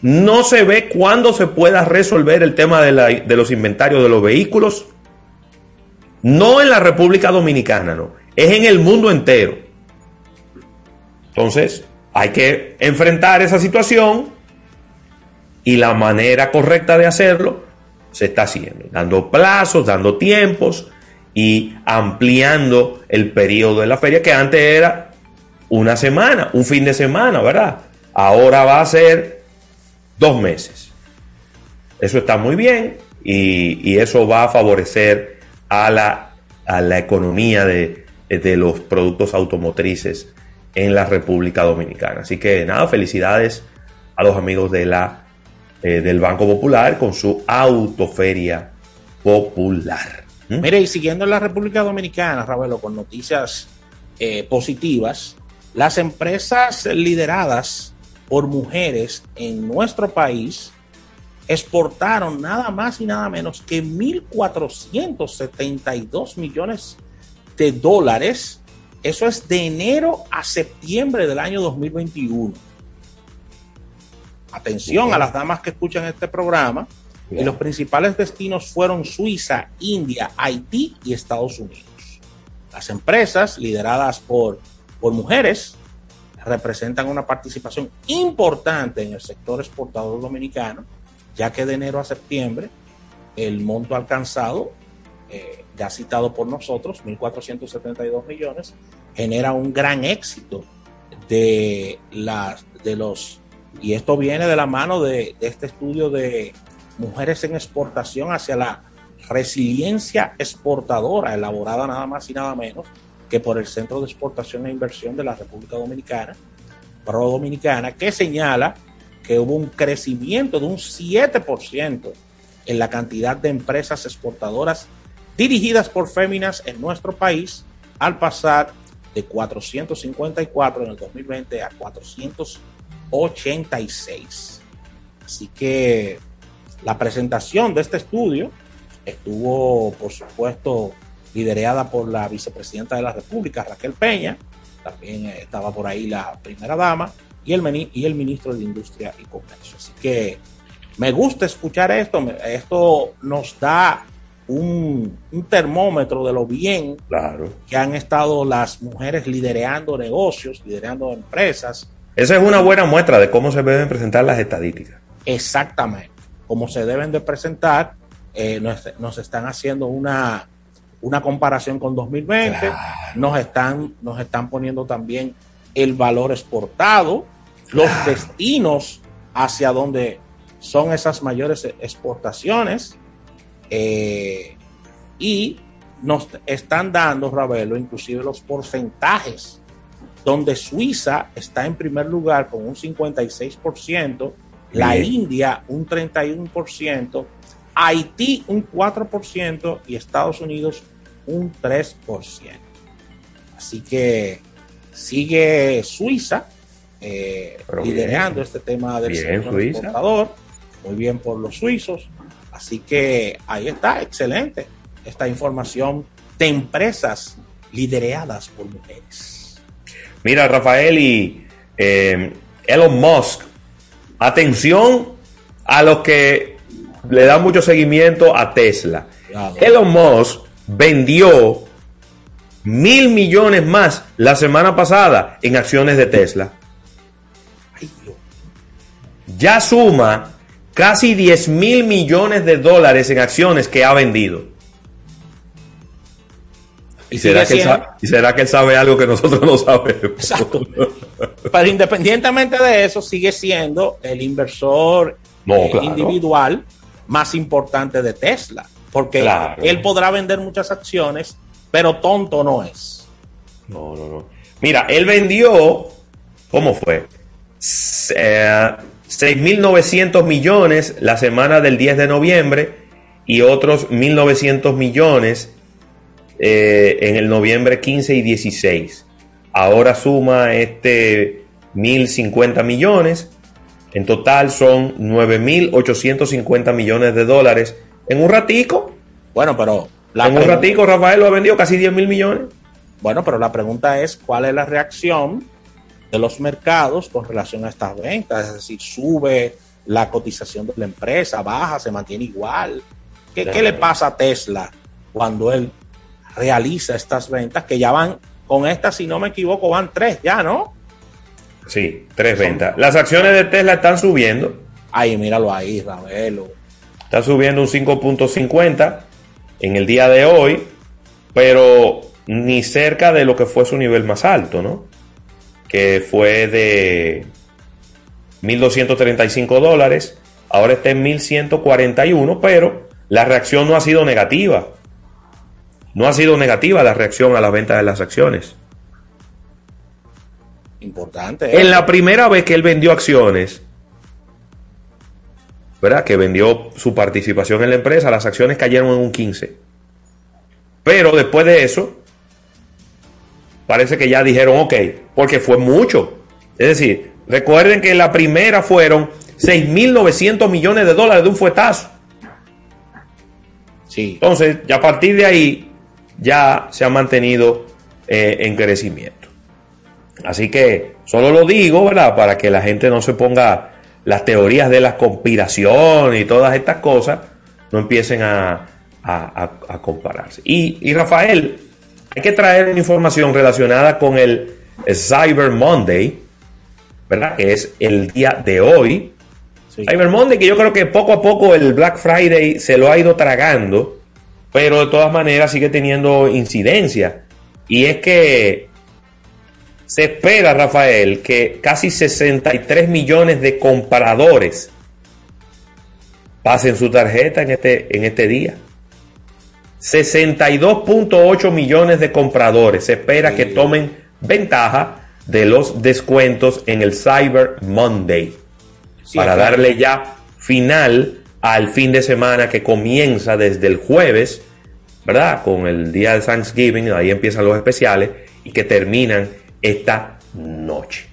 No se ve cuándo se pueda resolver el tema de, los inventarios de los vehículos. No en la República Dominicana, no. Es en el mundo entero. Entonces, hay que enfrentar esa situación y la manera correcta de hacerlo se está haciendo, dando plazos, dando tiempos y ampliando el periodo de la feria que antes era una semana, un fin de semana, ¿verdad? Ahora va a ser dos meses. Eso está muy bien y, eso va a favorecer a la, a la economía de, de los productos automotrices en la República Dominicana. Así que nada, felicidades a los amigos de la eh, del Banco Popular con su autoferia popular. ¿Mm? Mire, y siguiendo en la República Dominicana, Ravelo, con noticias eh, positivas, las empresas lideradas por mujeres en nuestro país exportaron nada más y nada menos que 1.472 millones de dólares. Eso es de enero a septiembre del año 2021 Atención a las damas que escuchan este programa. Y los principales destinos fueron Suiza, India, Haití y Estados Unidos. Las empresas lideradas por, por mujeres representan una participación importante en el sector exportador dominicano, ya que de enero a septiembre el monto alcanzado, eh, ya citado por nosotros, 1.472 millones, genera un gran éxito de, las, de los y esto viene de la mano de, este estudio de mujeres en exportación hacia la resiliencia exportadora, elaborada nada más y nada menos que por el Centro de Exportación e Inversión de la República Dominicana, Pro Dominicana, que señala que hubo un crecimiento de un 7% en la cantidad de empresas exportadoras dirigidas por féminas en nuestro país, al pasar de 454 en el 2020 a 400 86. Así que la presentación de este estudio estuvo, por supuesto, liderada por la vicepresidenta de la República, Raquel Peña, también estaba por ahí la primera dama y el, y el ministro de Industria y Comercio. Así que me gusta escuchar esto, esto nos da un, termómetro de lo bien claro. que han estado las mujeres liderando negocios, liderando empresas. Esa es una buena muestra de cómo se deben presentar las estadísticas. Exactamente, como se deben de presentar, eh, nos, están haciendo una, una comparación con 2020, nos, están, nos están poniendo también el valor exportado, los destinos hacia donde son esas mayores exportaciones eh, y nos están dando, Ravelo, inclusive los porcentajes, donde Suiza está en primer lugar con un 56%, la India un 31%, Haití un 4% y Estados Unidos un 3%. Así que sigue Suiza eh, liderando este tema del sector exportador. Muy bien por los suizos. Así que ahí está, excelente esta información de empresas lideradas por mujeres. Mira, Rafael y eh, Elon Musk, atención a los que le dan mucho seguimiento a Tesla. Elon Musk vendió mil millones más la semana pasada en acciones de Tesla. Ya suma casi 10 mil millones de dólares en acciones que ha vendido. ¿Y será, que él sabe, algo que nosotros no sabemos? Exacto. Pero independientemente de eso, sigue siendo el inversor eh, individual más importante de Tesla. Porque él podrá vender muchas acciones, pero tonto no es. No, no, no. Mira, él vendió, ¿cómo fue? Eh, 6.900 millones la semana del 10 de noviembre y otros 1.900 millones eh, en el noviembre 15 y 16. Ahora suma este 1.050 millones. En total son 9.850 millones de dólares en un ratico. Bueno, pero... en un ratico Rafael lo ha vendido casi 10 mil millones. Bueno, pero la pregunta es, ¿cuál es la reacción de los mercados con relación a estas ventas, es decir, sube la cotización de la empresa, baja, se mantiene igual. ¿Qué, le pasa a Tesla cuando él realiza estas ventas que ya van, con estas, si no me equivoco, van tres ya, ¿no? Sí, tres ventas. Las acciones de Tesla están subiendo. Ahí, míralo ahí, Ravelo. Está subiendo un 5.50 en el día de hoy, pero ni cerca de lo que fue su nivel más alto, ¿no? Que fue de 1.235 dólares, ahora está en 1.141, pero la reacción no ha sido negativa. No ha sido negativa la reacción a la venta de las acciones. Importante. En la primera vez que él vendió acciones, ¿verdad? Que vendió su participación en la empresa, las acciones cayeron en un 15. Pero después de eso, parece que ya dijeron, ok, porque fue mucho. Es decir, recuerden que la primera fueron 6.900 millones de dólares de un fuetazo. Sí. Entonces, ya a partir de ahí, ya se ha mantenido eh, en crecimiento. Así que solo lo digo, ¿verdad? Para que la gente no se ponga las teorías de la conspiración y todas estas cosas, no empiecen a, compararse. Y, y Rafael, hay que traer una información relacionada con el Cyber Monday, ¿verdad? Que es el día de hoy. Cyber Monday, que yo creo que poco a poco el Black Friday se lo ha ido tragando, pero de todas maneras sigue teniendo incidencia. Y es que se espera, Rafael, que casi 63 millones de compradores pasen su tarjeta en este, en este día. 62.8 millones de compradores. Se espera que tomen ventaja de los descuentos en el Cyber Monday para darle ya final al fin de semana que comienza desde el jueves, ¿verdad? Con el día de Thanksgiving, ahí empiezan los especiales y que terminan esta noche.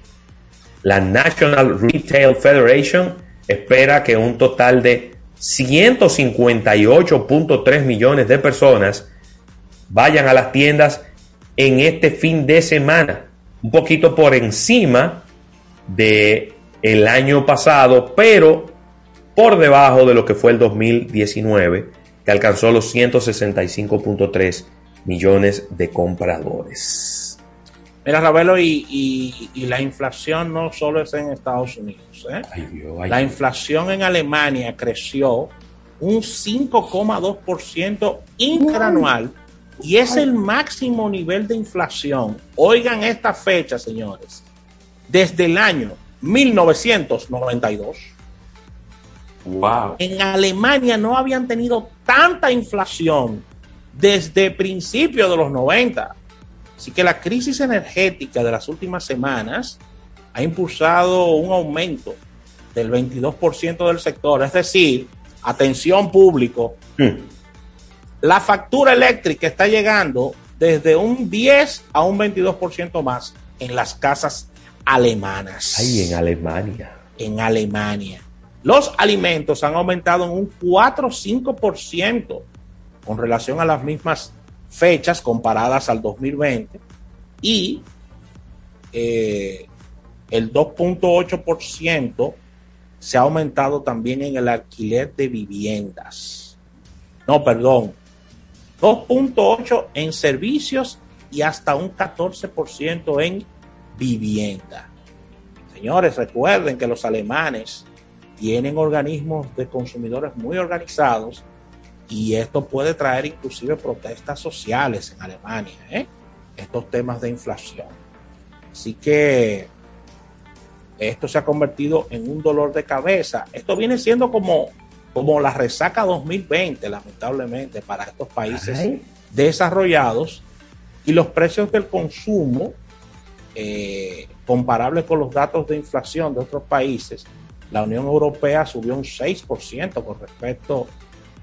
La National Retail Federation espera que un total de 158.3 millones de personas vayan a las tiendas en este fin de semana, un poquito por encima de el año pasado, pero por debajo de lo que fue el 2019, que alcanzó los 165.3 millones de compradores. Mira, Ravelo, y, la inflación no solo es en Estados Unidos. ¿eh? la inflación en Alemania creció un 5,2% interanual y es el máximo nivel de inflación. Oigan esta fecha, señores, desde el año 1992. Wow. En Alemania no habían tenido tanta inflación desde principios de los 90. Así que la crisis energética de las últimas semanas ha impulsado un aumento del 22% del sector. Es decir, atención público, hmm. la factura eléctrica está llegando desde un 10 a un 22% más en las casas alemanas. Ahí en Alemania. En Alemania. Los alimentos han aumentado en un 4 o 5% con relación a las mismas fechas comparadas al 2020 y eh, el 2.8% se ha aumentado también en el alquiler de viviendas. No, perdón. 2.8 en servicios y hasta un 14% en vivienda. Señores, recuerden que los alemanes tienen organismos de consumidores muy organizados y esto puede traer inclusive protestas sociales en Alemania, ¿eh? estos temas de inflación. Así que esto se ha convertido en un dolor de cabeza. Esto viene siendo como, como la resaca 2020, lamentablemente, para estos países desarrollados y los precios del consumo eh, comparables con los datos de inflación de otros países, la Unión Europea subió un 6% con respecto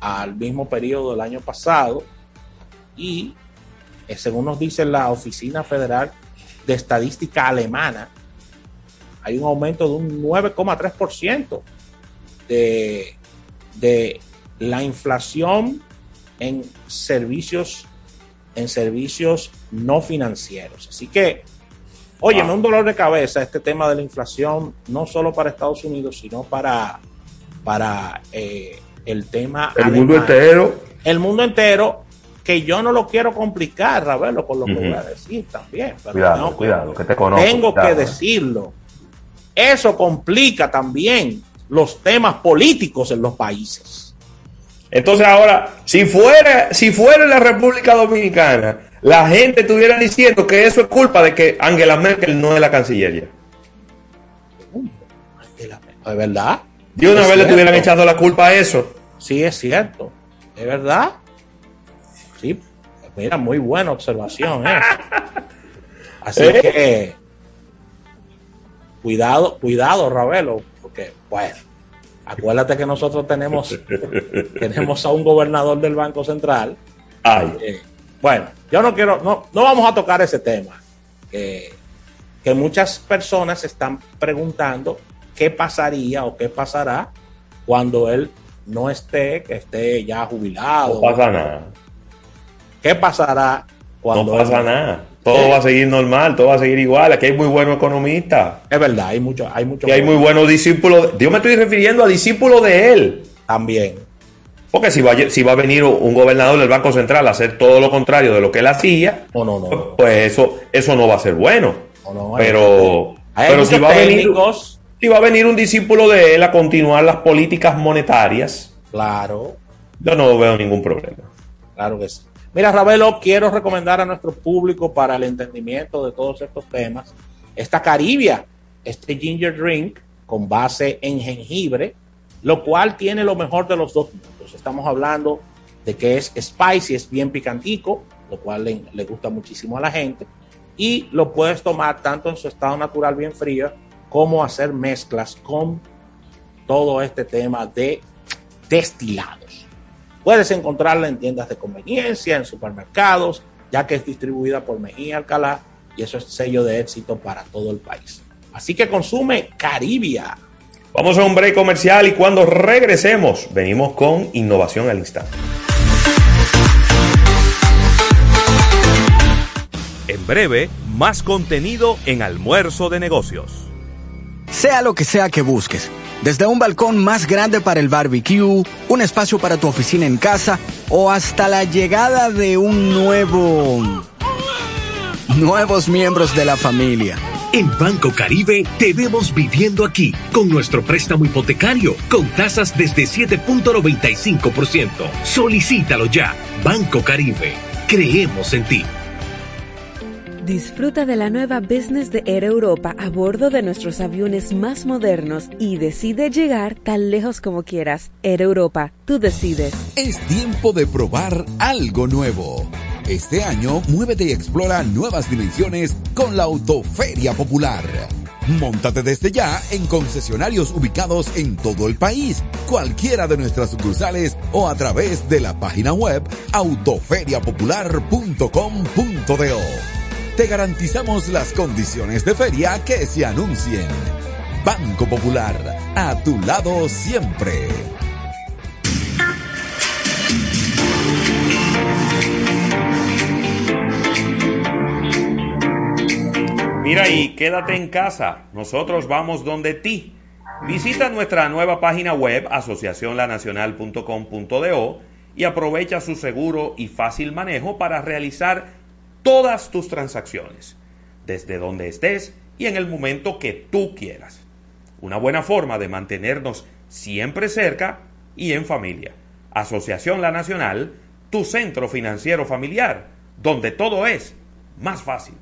al mismo periodo del año pasado y eh, según nos dice la Oficina Federal de Estadística Alemana, hay un aumento de un 9,3% de, de la inflación en servicios en servicios no financieros. Así que, oye, un dolor de cabeza este tema de la inflación, no solo para Estados Unidos, sino para, para eh, el tema. El mundo entero. El mundo entero, que yo no lo quiero complicar, Ravelo, con lo que voy a decir también. cuidado, cuidado, que te conozco. Tengo que decirlo. Eso complica también los temas políticos en los países. Entonces ahora, si fuera, si fuera la República Dominicana, la gente estuviera diciendo que eso es culpa de que Angela Merkel no es la cancillería. ¿Es verdad? De una vez le estuvieran echando la culpa a eso. Sí, es cierto. ¿Es verdad? Sí, mira, muy buena observación. ¿eh? [laughs] Así ¿Eh? que cuidado, cuidado, Ravelo, porque, bueno, acuérdate que nosotros tenemos, [laughs] tenemos a un gobernador del Banco Central. Ay. bueno, yo no quiero, no, no vamos a tocar ese tema. que muchas personas están preguntando qué pasaría o qué pasará cuando él no esté, que esté ya jubilado. No pasa nada. ¿Qué pasará cuando... No pasa nada. Todo va a seguir normal, todo va a seguir igual. Aquí hay muy buenos economistas. Es verdad, hay muchos. Hay mucho y hay muy buenos discípulos. Yo me estoy refiriendo a discípulos de él. También. Porque si va, si va a venir un gobernador del Banco Central a hacer todo lo contrario de lo que él hacía, no, no, no. pues eso, eso no va a ser bueno. pero pero si, va a venir, si va a venir un discípulo de él a continuar las políticas monetarias, claro. Yo no veo ningún problema. Claro que sí. Mira, Ravelo, quiero recomendar a nuestro público para el entendimiento de todos estos temas esta Caribia, este ginger drink con base en jengibre, lo cual tiene lo mejor de los dos mundos. Estamos hablando de que es spicy, es bien picantico, lo cual le, gusta muchísimo a la gente, y lo puedes tomar tanto en su estado natural bien frío como hacer mezclas con todo este tema de destilados. Puedes encontrarla en tiendas de conveniencia, en supermercados, ya que es distribuida por Mejía Alcalá y eso es sello de éxito para todo el país. Así que consume Caribia. Vamos a un break comercial y cuando regresemos venimos con innovación al instante. En breve, más contenido en Almuerzo de Negocios. Sea lo que sea que busques, desde un balcón más grande para el barbecue, un espacio para tu oficina en casa o hasta la llegada de un nuevo... nuevos miembros de la familia. En Banco Caribe te vemos viviendo aquí con nuestro préstamo hipotecario con tasas desde 7.95%. Solicítalo ya. Banco Caribe. Creemos en ti. Disfruta de la nueva business de Air Europa a bordo de nuestros aviones más modernos y decide llegar tan lejos como quieras. Air Europa, tú decides. Es tiempo de probar algo nuevo. Este año, muévete y explora nuevas dimensiones con la Autoferia Popular. Móntate desde ya en concesionarios ubicados en todo el país, cualquiera de nuestras sucursales o a través de la página web autoferiapopular.com.do te garantizamos las condiciones de feria que se anuncien. Banco Popular, a tu lado siempre. Mira y quédate en casa, nosotros vamos donde ti. Visita nuestra nueva página web asociacionlanacional.com.do y aprovecha su seguro y fácil manejo para realizar todas tus transacciones, desde donde estés y en el momento que tú quieras. Una buena forma de mantenernos siempre cerca y en familia. Asociación La Nacional, tu centro financiero familiar, donde todo es más fácil.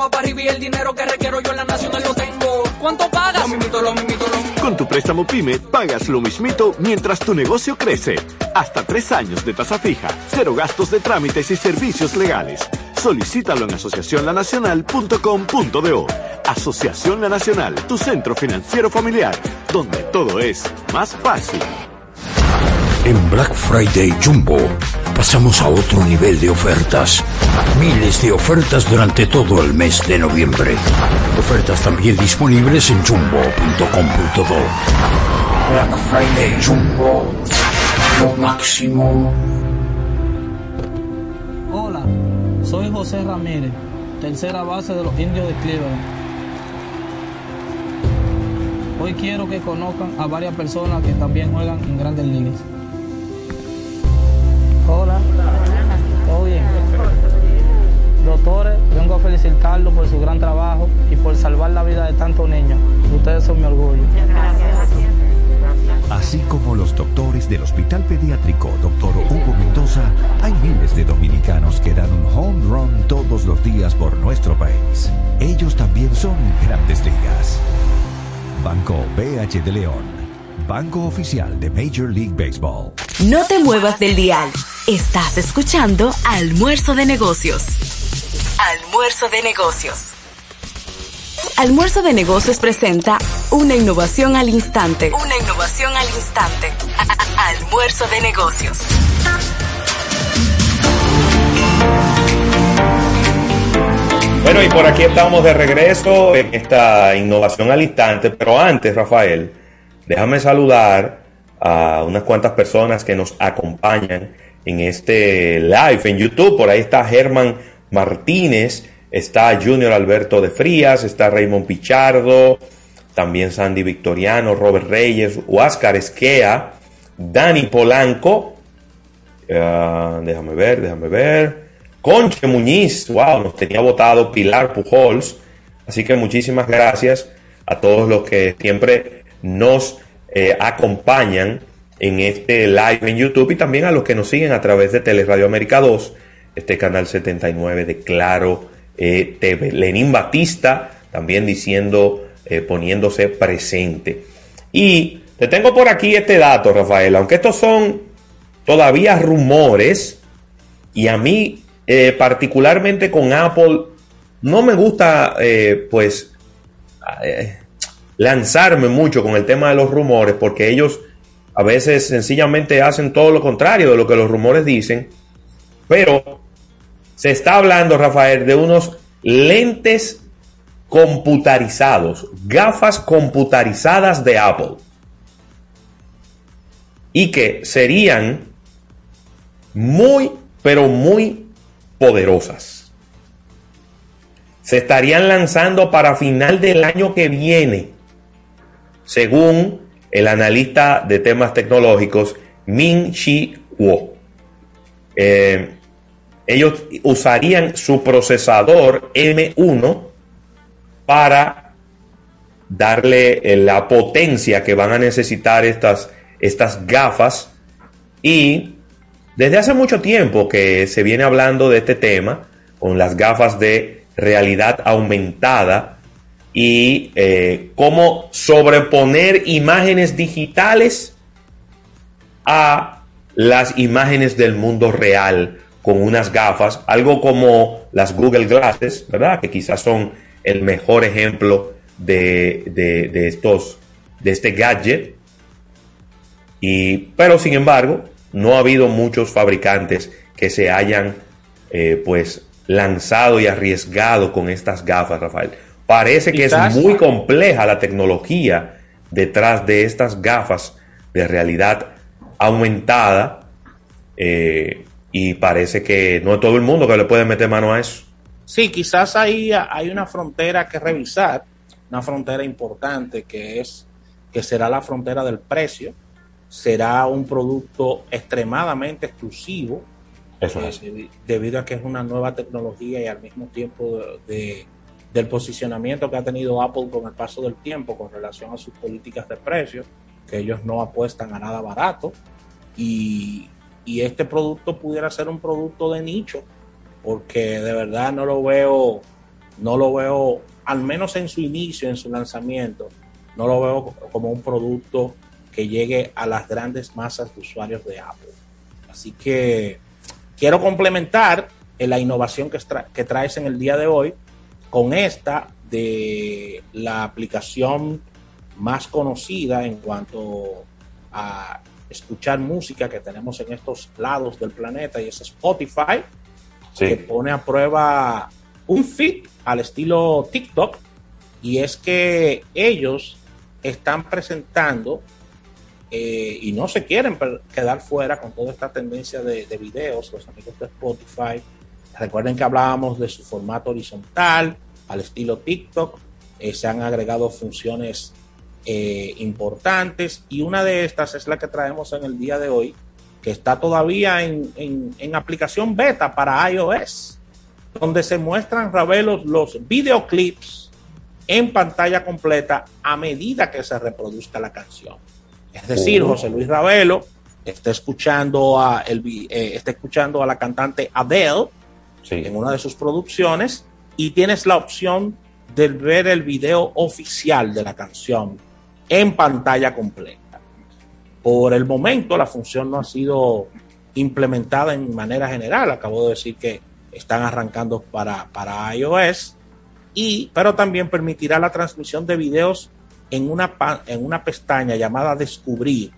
Va para arriba y el dinero que requiero yo en la nacional lo tengo. ¿Cuánto pagas? Lo mismito, lo mismito, lo mismito. Con tu préstamo PYME pagas lo mismito mientras tu negocio crece. Hasta tres años de tasa fija, cero gastos de trámites y servicios legales. Solicítalo en asociacionlanacional.com.do. Asociación La Nacional, tu centro financiero familiar, donde todo es más fácil. En Black Friday Jumbo pasamos a otro nivel de ofertas. Miles de ofertas durante todo el mes de noviembre. Ofertas también disponibles en jumbo.com.do. Black Friday Jumbo. Lo máximo. Hola, soy José Ramírez, tercera base de los indios de Cleveland. Hoy quiero que conozcan a varias personas que también juegan en grandes ligas. Hola, ¿todo bien? Doctores, vengo a felicitarlos por su gran trabajo y por salvar la vida de tantos niños. Ustedes son mi orgullo. Así como los doctores del Hospital Pediátrico Dr. Hugo Mendoza, hay miles de dominicanos que dan un home run todos los días por nuestro país. Ellos también son grandes ligas. Banco BH de León, banco oficial de Major League Baseball. No te muevas del dial. Estás escuchando Almuerzo de Negocios. Almuerzo de Negocios. Almuerzo de Negocios presenta una innovación al instante. Una innovación al instante. Almuerzo de Negocios. Bueno, y por aquí estamos de regreso en esta innovación al instante, pero antes, Rafael, déjame saludar a unas cuantas personas que nos acompañan en este live en YouTube. Por ahí está Germán Martínez, está Junior Alberto de Frías, está Raymond Pichardo, también Sandy Victoriano, Robert Reyes, Huáscar Esquea, Dani Polanco, uh, déjame ver, déjame ver, Conche Muñiz, wow, nos tenía votado Pilar Pujols, así que muchísimas gracias a todos los que siempre nos eh, acompañan en este live en YouTube y también a los que nos siguen a través de Teleradio América 2, este canal 79 de Claro eh, TV. Lenín Batista también diciendo, eh, poniéndose presente. Y te tengo por aquí este dato, Rafael, aunque estos son todavía rumores y a mí particularmente con Apple no me gusta pues lanzarme mucho con el tema de los rumores porque ellos a veces sencillamente hacen todo lo contrario de lo que los rumores dicen. Pero se está hablando, Rafael, de unos lentes computarizados, gafas computarizadas de Apple. Y que serían muy, pero muy poderosas. Se estarían lanzando para final del año que viene, según el analista de temas tecnológicos Min Chi Kuo. Eh, ellos usarían su procesador M1 para darle eh, la potencia que van a necesitar estas, estas gafas y desde hace mucho tiempo que se viene hablando de este tema con las gafas de realidad aumentada y eh, cómo sobreponer imágenes digitales a las imágenes del mundo real con unas gafas, algo como las Google Glasses, ¿verdad? Que quizás son el mejor ejemplo de, de estos, de este gadget. Y, pero sin embargo, no ha habido muchos fabricantes que se hayan eh, pues lanzado y arriesgado con estas gafas, Rafael. Parece que es muy compleja la tecnología detrás de estas gafas de realidad aumentada eh, y parece que no es todo el mundo que le puede meter mano a eso. Sí, quizás ahí hay una frontera que revisar, una frontera importante que es que será la frontera del precio. Será un producto extremadamente exclusivo, eh, debido a que es una nueva tecnología y al mismo tiempo de, del posicionamiento que ha tenido Apple con el paso del tiempo con relación a sus políticas de precios, que ellos no apuestan a nada barato, y, y este producto pudiera ser un producto de nicho, porque de verdad no lo veo, no lo veo, al menos en su inicio, en su lanzamiento, no lo veo como un producto que llegue a las grandes masas de usuarios de Apple. Así que quiero complementar la innovación que, que traes en el día de hoy con esta de la aplicación más conocida en cuanto a escuchar música que tenemos en estos lados del planeta y es Spotify, que pone a prueba un fit al estilo TikTok y es que ellos están presentando eh, y no se quieren quedar fuera con toda esta tendencia de, videos, los amigos de Spotify. Recuerden que hablábamos de su formato horizontal, al estilo TikTok. Eh, se han agregado funciones eh, importantes y una de estas es la que traemos en el día de hoy, que está todavía en, en, aplicación beta para iOS, donde se muestran, Ravelos, los videoclips en pantalla completa a medida que se reproduzca la canción. Es decir, José Luis Ravelo está escuchando a, el, eh, está escuchando a la cantante Adele en una de sus producciones y tienes la opción de ver el video oficial de la canción en pantalla completa. Por el momento la función no ha sido implementada en manera general. Acabo de decir que están arrancando para, para iOS, y, pero también permitirá la transmisión de videos en una, en una pestaña llamada Descubrir.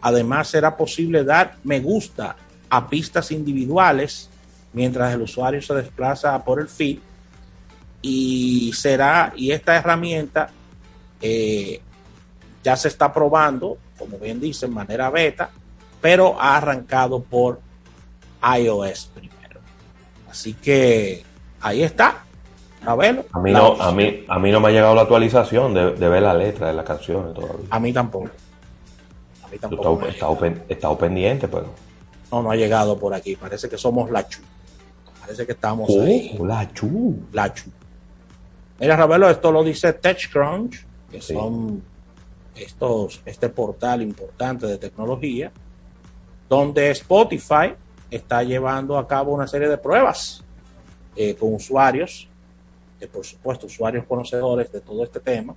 Además, será posible dar me gusta a pistas individuales mientras el usuario se desplaza por el feed y será y esta herramienta eh, ya se está probando como bien dice en manera beta pero ha arrancado por iOS primero así que ahí está a ver. A mí, no, a, mí, a mí no me ha llegado la actualización de, ver la letra de las canciones todavía. A mí tampoco. A mí tampoco. Estado pendiente, pero. No, no ha llegado por aquí. Parece que somos la Chu. Parece que estamos oh, ahí. La Chu. La Chu. Mira, Ravelo, esto lo dice TechCrunch, que son estos, este portal importante de tecnología, donde Spotify está llevando a cabo una serie de pruebas eh, con usuarios por supuesto usuarios conocedores de todo este tema,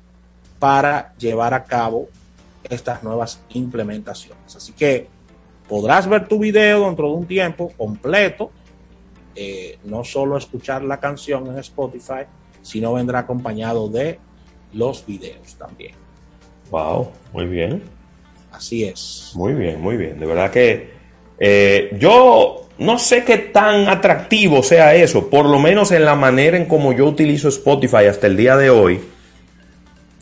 para llevar a cabo estas nuevas implementaciones. Así que podrás ver tu video dentro de un tiempo completo, eh, no solo escuchar la canción en Spotify, sino vendrá acompañado de los videos también. Wow, muy bien. Así es. Muy bien, muy bien. De verdad que eh, yo no sé qué tan atractivo sea eso, por lo menos en la manera en como yo utilizo Spotify hasta el día de hoy.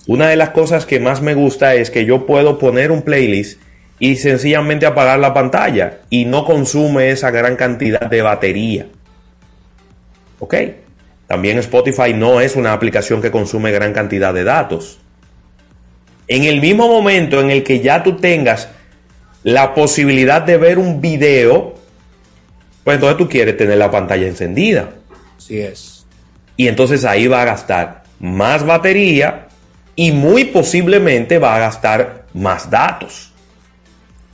Una de las cosas que más me gusta es que yo puedo poner un playlist y sencillamente apagar la pantalla y no consume esa gran cantidad de batería. ¿Ok? También Spotify no es una aplicación que consume gran cantidad de datos. En el mismo momento en el que ya tú tengas la posibilidad de ver un video, pues entonces tú quieres tener la pantalla encendida. Así es. Y entonces ahí va a gastar más batería y muy posiblemente va a gastar más datos.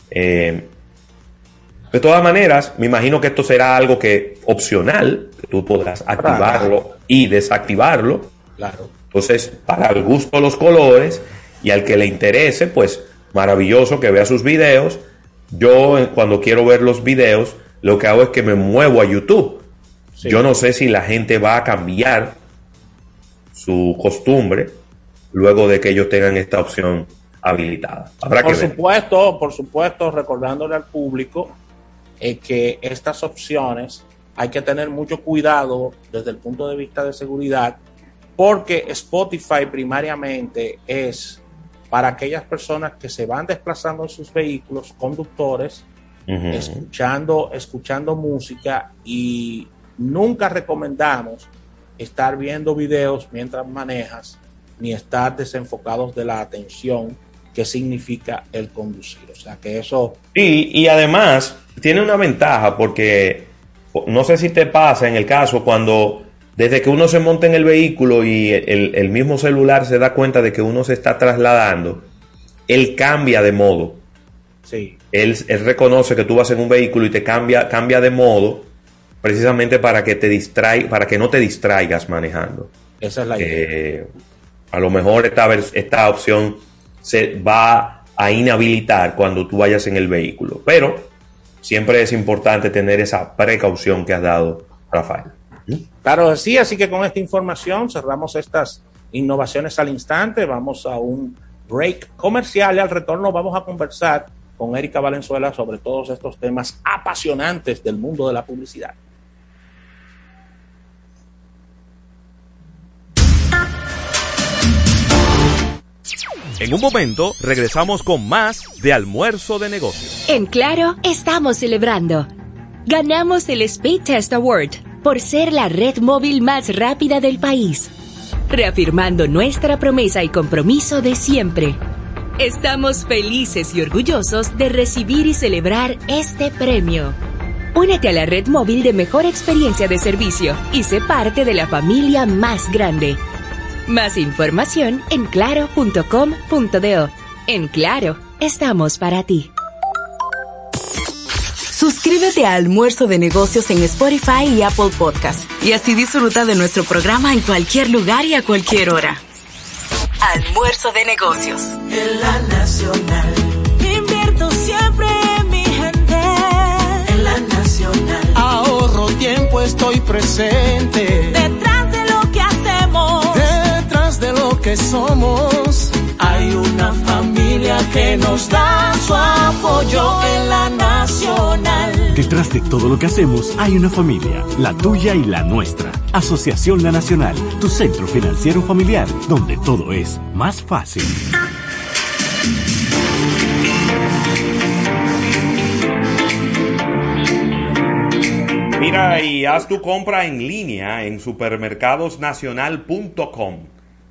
Eh, de todas maneras, me imagino que esto será algo que opcional, que tú podrás activarlo y desactivarlo. Claro. Entonces, para el gusto de los colores y al que le interese, pues maravilloso que vea sus videos. Yo eh, cuando quiero ver los videos, lo que hago es que me muevo a YouTube. Yo no sé si la gente va a cambiar su costumbre luego de que ellos tengan esta opción habilitada. Habrá por que ver. supuesto, por supuesto, recordándole al público eh, que estas opciones hay que tener mucho cuidado desde el punto de vista de seguridad, porque Spotify primariamente es para aquellas personas que se van desplazando en sus vehículos, conductores, escuchando, escuchando música y nunca recomendamos estar viendo videos mientras manejas ni estar desenfocados de la atención que significa el conducir. O sea que eso Sí, y además tiene una ventaja porque no sé si te pasa en el caso cuando desde que uno se monta en el vehículo y el, el mismo celular se da cuenta de que uno se está trasladando, él cambia de modo. sí, Él, él reconoce que tú vas en un vehículo y te cambia, cambia de modo precisamente para que te distraiga, para que no te distraigas manejando. esa es la idea. Eh, a lo mejor esta, esta opción se va a inhabilitar cuando tú vayas en el vehículo. Pero siempre es importante tener esa precaución que has dado, Rafael. Claro, sí, así que con esta información cerramos estas innovaciones al instante. Vamos a un break comercial y al retorno vamos a conversar con Erika Valenzuela sobre todos estos temas apasionantes del mundo de la publicidad. En un momento regresamos con más de almuerzo de negocios. En Claro, estamos celebrando. Ganamos el Speed Test Award por ser la red móvil más rápida del país, reafirmando nuestra promesa y compromiso de siempre. Estamos felices y orgullosos de recibir y celebrar este premio. Únete a la red móvil de mejor experiencia de servicio y sé parte de la familia más grande. Más información en claro.com.do. En Claro, estamos para ti. Suscríbete a Almuerzo de Negocios en Spotify y Apple Podcast y así disfruta de nuestro programa en cualquier lugar y a cualquier hora. Almuerzo de Negocios. En la nacional. Invierto siempre en mi gente. En la nacional. Ahorro tiempo, estoy presente. Somos. Hay una familia que nos da su apoyo en la nacional. Detrás de todo lo que hacemos hay una familia, la tuya y la nuestra. Asociación La Nacional, tu centro financiero familiar, donde todo es más fácil. Mira y haz tu compra en línea en supermercadosnacional.com.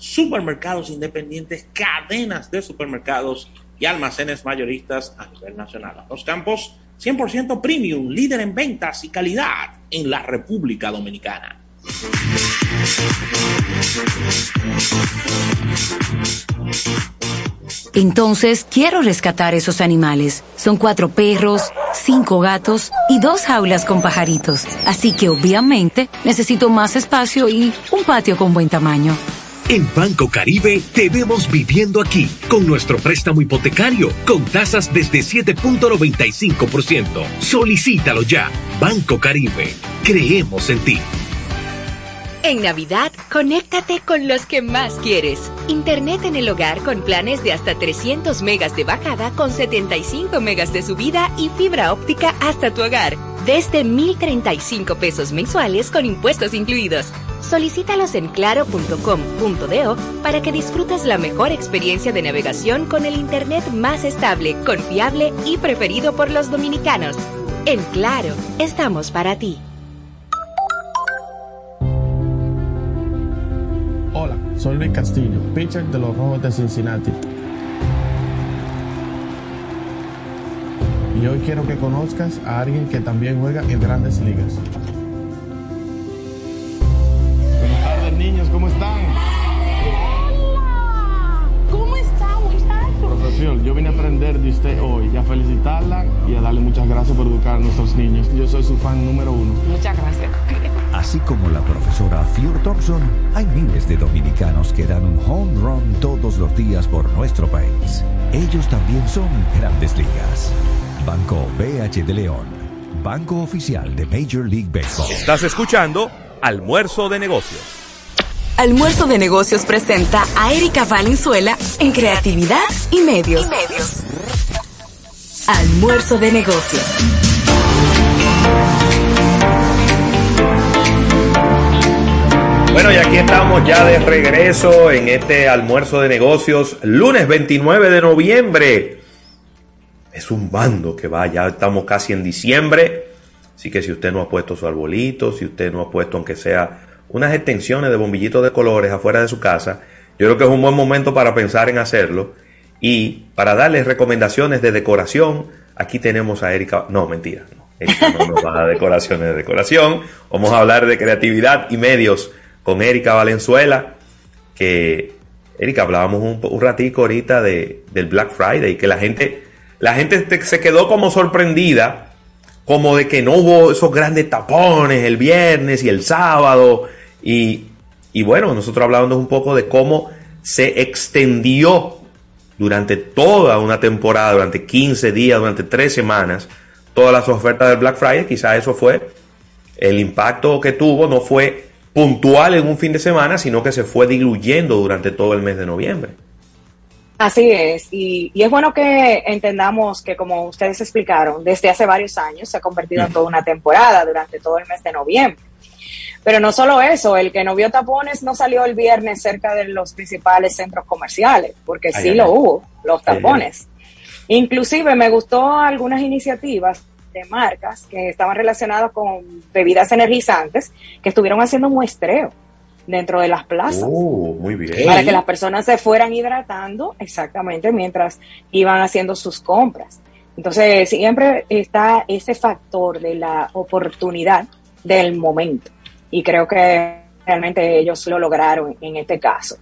supermercados independientes, cadenas de supermercados y almacenes mayoristas a nivel nacional. Los campos 100% premium, líder en ventas y calidad en la República Dominicana. Entonces, quiero rescatar esos animales. Son cuatro perros, cinco gatos y dos jaulas con pajaritos. Así que obviamente necesito más espacio y un patio con buen tamaño. En Banco Caribe te vemos viviendo aquí con nuestro préstamo hipotecario con tasas desde 7.95%. Solicítalo ya. Banco Caribe. Creemos en ti. En Navidad, conéctate con los que más quieres. Internet en el hogar con planes de hasta 300 megas de bajada con 75 megas de subida y fibra óptica hasta tu hogar. Desde 1,035 pesos mensuales con impuestos incluidos. Solicítalos en claro.com.do para que disfrutes la mejor experiencia de navegación con el Internet más estable, confiable y preferido por los dominicanos. En Claro, estamos para ti. Hola, soy Luis Castillo, pitcher de los Rojos de Cincinnati. Y hoy quiero que conozcas a alguien que también juega en grandes ligas. Buenas tardes, niños, ¿cómo están? Yo vine a aprender de usted hoy y a felicitarla y a darle muchas gracias por educar a nuestros niños. Yo soy su fan número uno. Muchas gracias. Así como la profesora Fior Thompson, hay miles de dominicanos que dan un home run todos los días por nuestro país. Ellos también son grandes ligas. Banco BH de León, banco oficial de Major League Baseball. Estás escuchando Almuerzo de Negocios. Almuerzo de Negocios presenta a Erika Valenzuela en Creatividad y Medios. Almuerzo de Negocios. Bueno, y aquí estamos ya de regreso en este almuerzo de negocios, lunes 29 de noviembre. Es un bando que va, ya estamos casi en diciembre. Así que si usted no ha puesto su arbolito, si usted no ha puesto aunque sea unas extensiones de bombillitos de colores afuera de su casa, yo creo que es un buen momento para pensar en hacerlo. Y para darles recomendaciones de decoración, aquí tenemos a Erika. No, mentira, no. Erika no nos va a decoraciones de decoración. Vamos a hablar de creatividad y medios con Erika Valenzuela. Que, Erika, hablábamos un, un ratico ahorita de, del Black Friday, que la gente, la gente te- se quedó como sorprendida, como de que no hubo esos grandes tapones el viernes y el sábado. Y, y bueno, nosotros hablamos un poco de cómo se extendió durante toda una temporada, durante 15 días, durante 3 semanas, todas las ofertas del Black Friday. Quizá eso fue el impacto que tuvo, no fue puntual en un fin de semana, sino que se fue diluyendo durante todo el mes de noviembre. Así es, y, y es bueno que entendamos que como ustedes explicaron, desde hace varios años se ha convertido en toda una temporada durante todo el mes de noviembre. Pero no solo eso, el que no vio tapones no salió el viernes cerca de los principales centros comerciales, porque Ay, sí ay, lo ay. hubo, los tapones. Inclusive me gustó algunas iniciativas de marcas que estaban relacionadas con bebidas energizantes que estuvieron haciendo muestreo dentro de las plazas Uh, muy bien. para que las personas se fueran hidratando exactamente mientras iban haciendo sus compras. Entonces, siempre está ese factor de la oportunidad del momento. Y creo que realmente ellos lo lograron en este caso.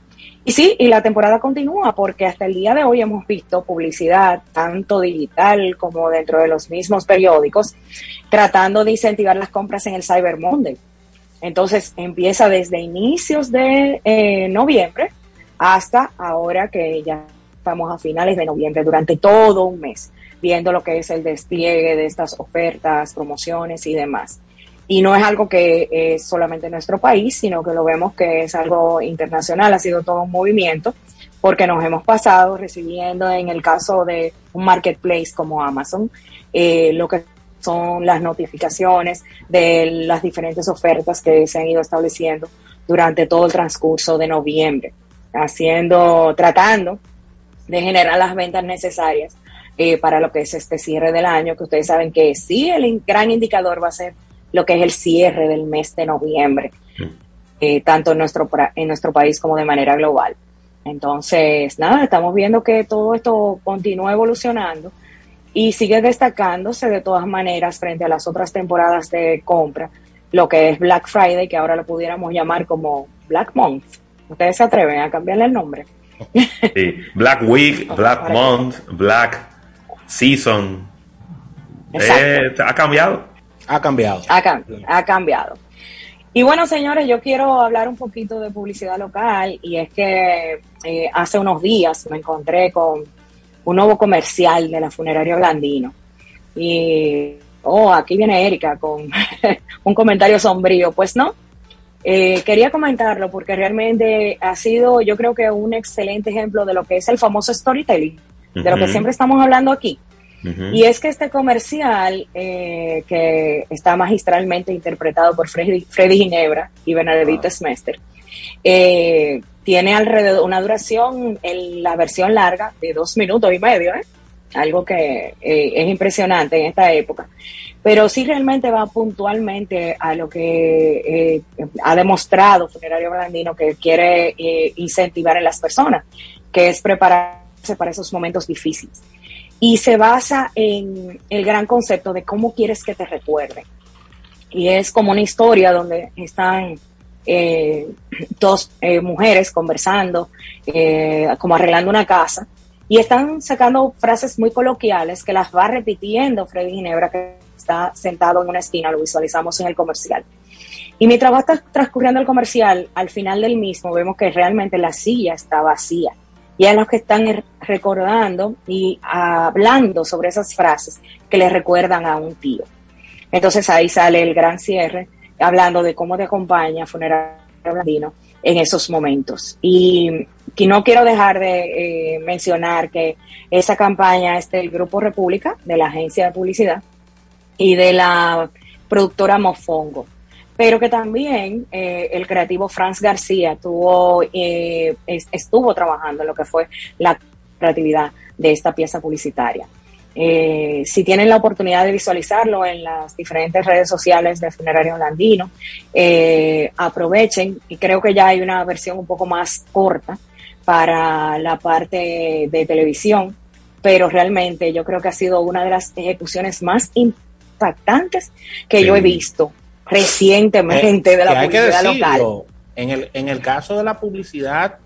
Y sí, y la temporada continúa porque hasta el día de hoy hemos visto publicidad, tanto digital como dentro de los mismos periódicos, tratando de incentivar las compras en el Cyber Monday. Entonces empieza desde inicios de eh, noviembre hasta ahora que ya estamos a finales de noviembre, durante todo un mes, viendo lo que es el despliegue de estas ofertas, promociones y demás. Y no es algo que es solamente en nuestro país, sino que lo vemos que es algo internacional, ha sido todo un movimiento, porque nos hemos pasado recibiendo en el caso de un marketplace como Amazon, eh, lo que son las notificaciones de las diferentes ofertas que se han ido estableciendo durante todo el transcurso de noviembre, haciendo, tratando de generar las ventas necesarias eh, para lo que es este cierre del año, que ustedes saben que sí, el gran indicador va a ser lo que es el cierre del mes de noviembre, eh, tanto en nuestro, en nuestro país como de manera global. Entonces, nada, estamos viendo que todo esto continúa evolucionando y sigue destacándose de todas maneras frente a las otras temporadas de compra, lo que es Black Friday, que ahora lo pudiéramos llamar como Black Month. ¿Ustedes se atreven a cambiarle el nombre? Sí, Black Week, [laughs] Black Month, Black Season. Eh, ¿Ha cambiado? Ha cambiado. Ha, cambiado. Y bueno, señores, yo quiero hablar un poquito de publicidad local y es que eh, hace unos días me encontré con un nuevo comercial de la funeraria Blandino. Y, oh, aquí viene Erika con [laughs] un comentario sombrío. Pues no, eh, quería comentarlo porque realmente ha sido, yo creo que un excelente ejemplo de lo que es el famoso storytelling, de lo que siempre estamos hablando aquí. Y es que este comercial, eh, que está magistralmente interpretado por Freddy, Ginebra y Bernadette Smester, eh, tiene alrededor una duración en la versión larga de dos minutos y medio, algo que es impresionante en esta época. Pero sí realmente va puntualmente a lo que eh, ha demostrado Funerario Blandino que quiere eh, incentivar en las personas, que es prepararse para esos momentos difíciles. Y se basa en el gran concepto de cómo quieres que te recuerden. Y es como una historia donde están eh, dos mujeres conversando, como arreglando una casa, y están sacando frases muy coloquiales que las va repitiendo Freddy Ginebra, que está sentado en una esquina, lo visualizamos en el comercial. Y mientras va transcurriendo el comercial, al final del mismo vemos que realmente la silla está vacía. Y hay los que están recordando y hablando sobre esas frases que le recuerdan a un tío. Entonces ahí sale el gran cierre, hablando de cómo te acompaña Funerario Blandino en esos momentos. Y que no quiero dejar de eh, mencionar que esa campaña es del Grupo República, de la agencia de publicidad, y de la productora Mofongo. Pero que también eh, el creativo Franz García tuvo, eh, estuvo trabajando en lo que fue la creatividad de esta pieza publicitaria. Eh, si tienen la oportunidad de visualizarlo en las diferentes redes sociales de Funerario Holandino, aprovechen y creo que ya hay una versión un poco más corta para la parte de televisión, pero realmente yo creo que ha sido una de las ejecuciones más importantes impactantes que yo he visto recientemente de la publicidad local. En el, en el caso de la publicidad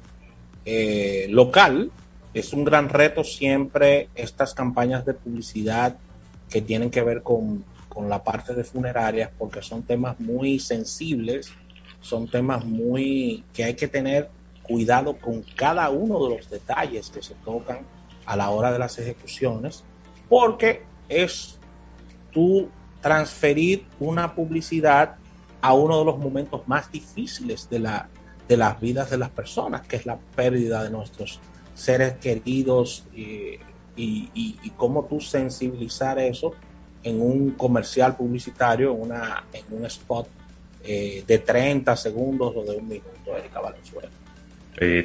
eh, local, es un gran reto siempre estas campañas de publicidad que tienen que ver con, con la parte de funerarias, porque son temas muy sensibles, son temas muy que hay que tener cuidado con cada uno de los detalles que se tocan a la hora de las ejecuciones, porque es tú transferir una publicidad a uno de los momentos más difíciles de, la, de las vidas de las personas, que es la pérdida de nuestros seres queridos eh, y, y, cómo tú sensibilizar eso en un comercial publicitario, en, una, en un spot eh, de 30 segundos o de un minuto, Erika Valenzuela.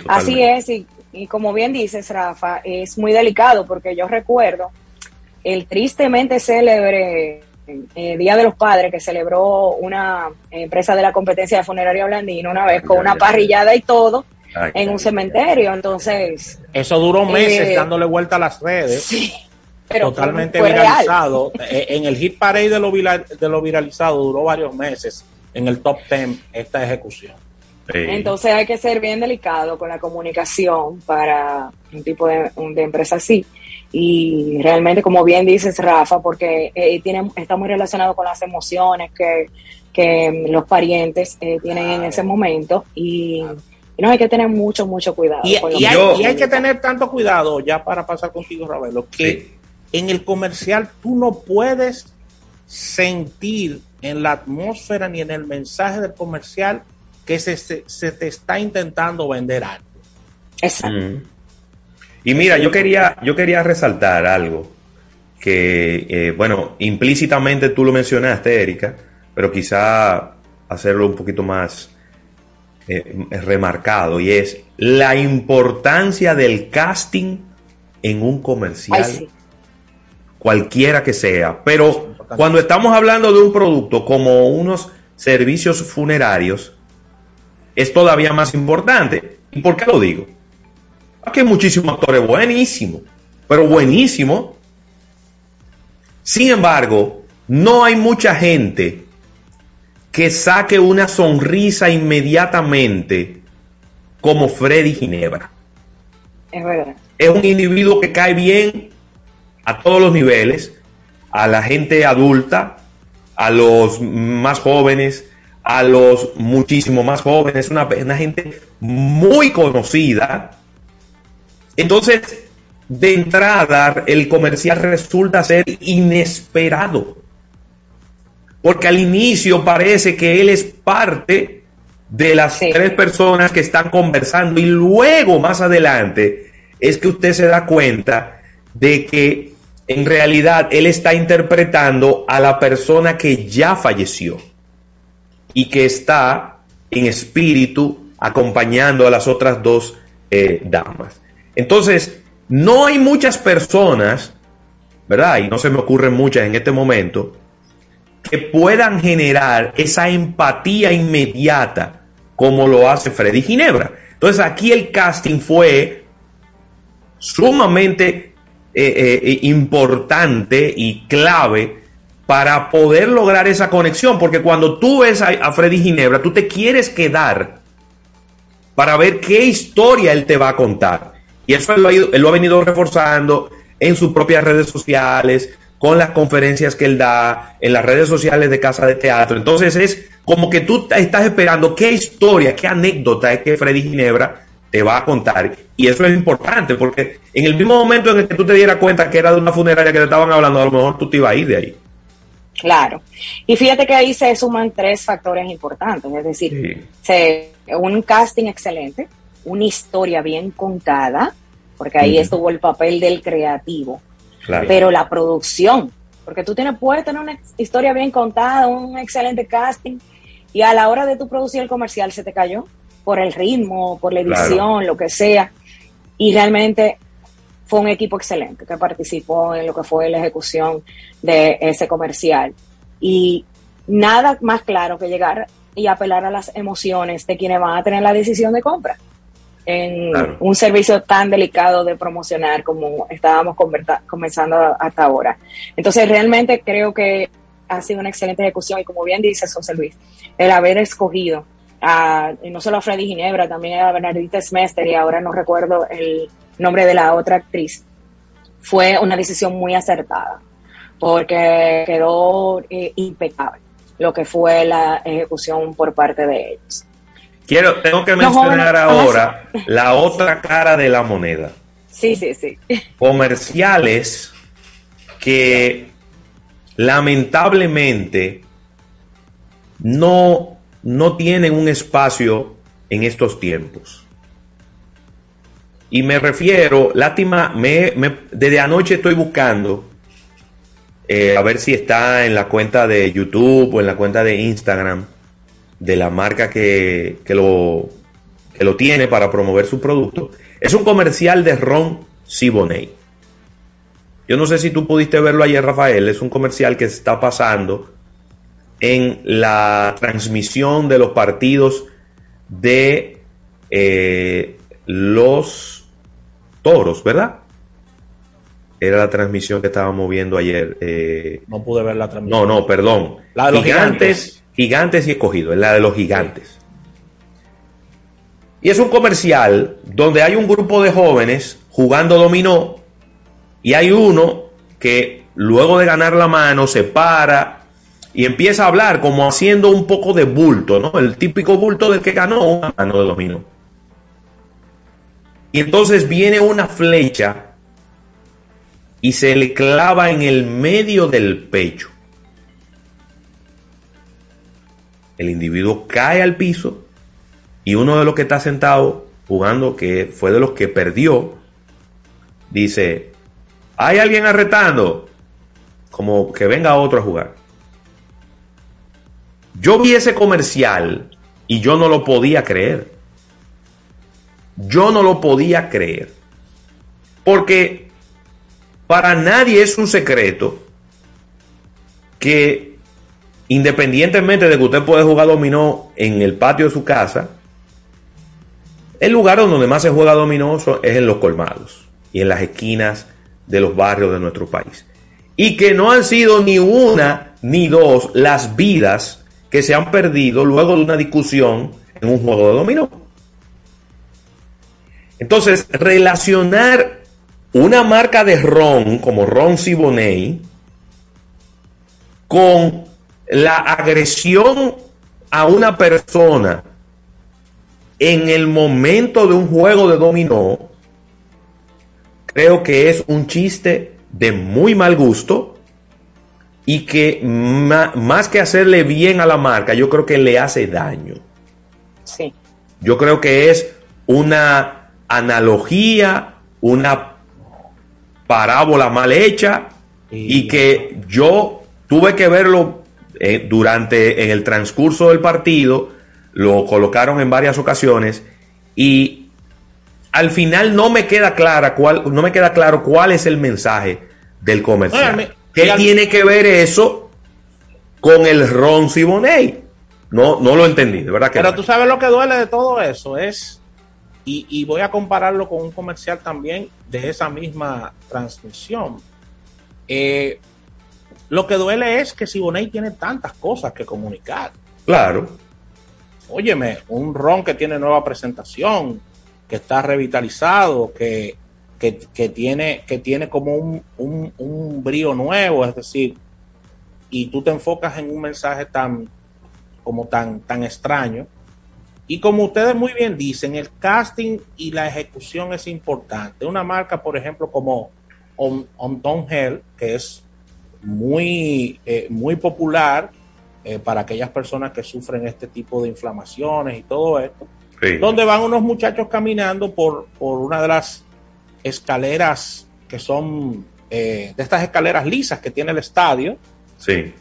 Así es, y, y como bien dices, Rafa, es muy delicado porque yo recuerdo el tristemente célebre eh, Día de los Padres que celebró una empresa de la competencia de funeraria Blandino una vez con una parrillada y todo en un cementerio. Entonces. Eso duró meses eh, dándole vuelta a las redes. Sí. Pero totalmente viralizado. Eh, en el hit parade de lo, de lo viralizado duró varios meses en el top 10 esta ejecución. Entonces hay que ser bien delicado con la comunicación para un tipo de, de empresa así y realmente como bien dices Rafa porque eh, tiene, está muy relacionado con las emociones que, los parientes eh, tienen en ese momento. Y, no hay que tener mucho mucho cuidado y, hay, que tener tanto cuidado ya para pasar contigo Ravelo que en el comercial tú no puedes sentir en la atmósfera ni en el mensaje del comercial que se, se, te está intentando vender algo. Exacto. Mm. Y mira, yo quería, yo quería resaltar algo que, eh, bueno, implícitamente tú lo mencionaste, Erika, pero quizá hacerlo un poquito más eh, remarcado, y es la importancia del casting en un comercial, cualquiera que sea, pero cuando estamos hablando de un producto como unos servicios funerarios, es todavía más importante. ¿Y por qué lo digo? Aquí hay muchísimos actores buenísimos, pero buenísimos. Sin embargo, no hay mucha gente que saque una sonrisa inmediatamente como Freddy Ginebra. Es verdad. Es un individuo que cae bien a todos los niveles, a la gente adulta, a los más jóvenes, a los muchísimo más jóvenes, una, una gente muy conocida. Entonces, de entrada, el comercial resulta ser inesperado. Porque al inicio parece que él es parte de las tres personas que están conversando y luego más adelante es que usted se da cuenta de que en realidad él está interpretando a la persona que ya falleció y que está en espíritu acompañando a las otras dos eh, damas. Entonces, no hay muchas personas, ¿verdad? Y no se me ocurren muchas en este momento, que puedan generar esa empatía inmediata como lo hace Freddy Ginebra. Entonces aquí el casting fue sumamente eh, eh, importante y clave para poder lograr esa conexión, porque cuando tú ves a, Freddy Ginebra, tú te quieres quedar para ver qué historia él te va a contar. Y eso él lo ha venido reforzando en sus propias redes sociales, con las conferencias que él da, en las redes sociales de Casa de Teatro. Entonces es como que tú estás esperando qué historia, qué anécdota es que Freddy Ginebra te va a contar. Y eso es importante, porque en el mismo momento en el que tú te dieras cuenta que era de una funeraria que te estaban hablando, a lo mejor tú te ibas a ir de ahí. Claro. Y fíjate que ahí se suman tres factores importantes, es decir, un casting excelente, una historia bien contada, porque ahí estuvo el papel del creativo, pero la producción, porque tú tienes, puedes tener una historia bien contada, un excelente casting, y a la hora de tu producir el comercial se te cayó por el ritmo, por la edición, lo que sea. Y realmente fue un equipo excelente que participó en lo que fue la ejecución de ese comercial. Y nada más claro que llegar y apelar a las emociones de quienes van a tener la decisión de compra en un servicio tan delicado de promocionar como estábamos comenzando hasta ahora. Entonces, realmente creo que ha sido una excelente ejecución y como bien dice José Luis, el haber escogido a, no solo a Freddy Ginebra, también a Bernardita Smester y ahora no recuerdo el nombre de la otra actriz, fue una decisión muy acertada porque quedó eh, impecable lo que fue la ejecución por parte de ellos. Quiero, tengo que mencionar ahora la otra cara de la moneda. Sí, sí, sí. Comerciales que lamentablemente no, no tienen un espacio en estos tiempos. Y me refiero, lástima, me, desde anoche estoy buscando eh, a ver si está en la cuenta de YouTube o en la cuenta de Instagram de la marca que, lo, que lo tiene para promover su producto. Es un comercial de Ron Siboney. Yo no sé si tú pudiste verlo ayer, Rafael. Es un comercial que se está pasando en la transmisión de los partidos de eh, los toros, ¿verdad? Era la transmisión que estábamos viendo ayer. Eh, no pude ver la transmisión. No, no, perdón. La de los gigantes Gigantes y escogido, es la de los gigantes. Y es un comercial donde hay un grupo de jóvenes jugando dominó y hay uno que luego de ganar la mano se para y empieza a hablar como haciendo un poco de bulto, ¿no? El típico bulto del que ganó una mano de dominó. Y entonces viene una flecha y se le clava en el medio del pecho. El individuo cae al piso y uno de los que está sentado jugando, que fue de los que perdió, dice, hay alguien arretando, como que venga otro a jugar. Yo vi ese comercial y yo no lo podía creer. Yo no lo podía creer. Porque para nadie es un secreto que independientemente de que usted puede jugar dominó en el patio de su casa, el lugar donde más se juega dominó es en los colmados y en las esquinas de los barrios de nuestro país. Y que no han sido ni una ni dos las vidas que se han perdido luego de una discusión en un juego de dominó. Entonces, relacionar una marca de ron como Ron Siboney con la agresión a una persona en el momento de un juego de dominó, creo que es un chiste de muy mal gusto y que más que hacerle bien a la marca, yo creo que le hace daño. Sí. Yo creo que es una analogía, una parábola mal hecha y que yo tuve que verlo eh, durante en el transcurso del partido, lo colocaron en varias ocasiones y al final no me queda clara cuál, no me queda claro cuál es el mensaje del comercial. ¿Qué tiene que ver eso con el Ron Siboney? No, no lo entendí, de verdad que Pero tú sabes lo que duele de todo eso es, y, y, voy a compararlo con un comercial también de esa misma transmisión. Eh, lo que duele es que Siboney tiene tantas cosas que comunicar. Claro. Óyeme, un ron que tiene nueva presentación, que está revitalizado, que, tiene, que tiene como un, un, un, brío nuevo, es decir, y tú te enfocas en un mensaje tan, como tan, tan extraño. Y como ustedes muy bien dicen, el casting y la ejecución es importante. Una marca, por ejemplo, como On, On Tom Hell, que es muy, eh, muy popular eh, para aquellas personas que sufren este tipo de inflamaciones y todo esto, donde van unos muchachos caminando por, por una de las escaleras que son eh, de estas escaleras lisas que tiene el estadio. Sí.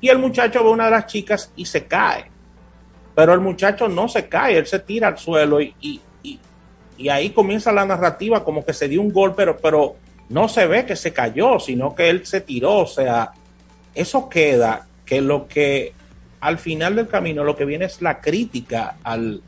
Y el muchacho ve una de las chicas y se cae. Pero el muchacho no se cae, él se tira al suelo y, y, y, ahí comienza la narrativa como que se dio un golpe, pero, pero no se ve que se cayó, sino que él se tiró. O sea, eso queda que lo que al final del camino lo que viene es la crítica al,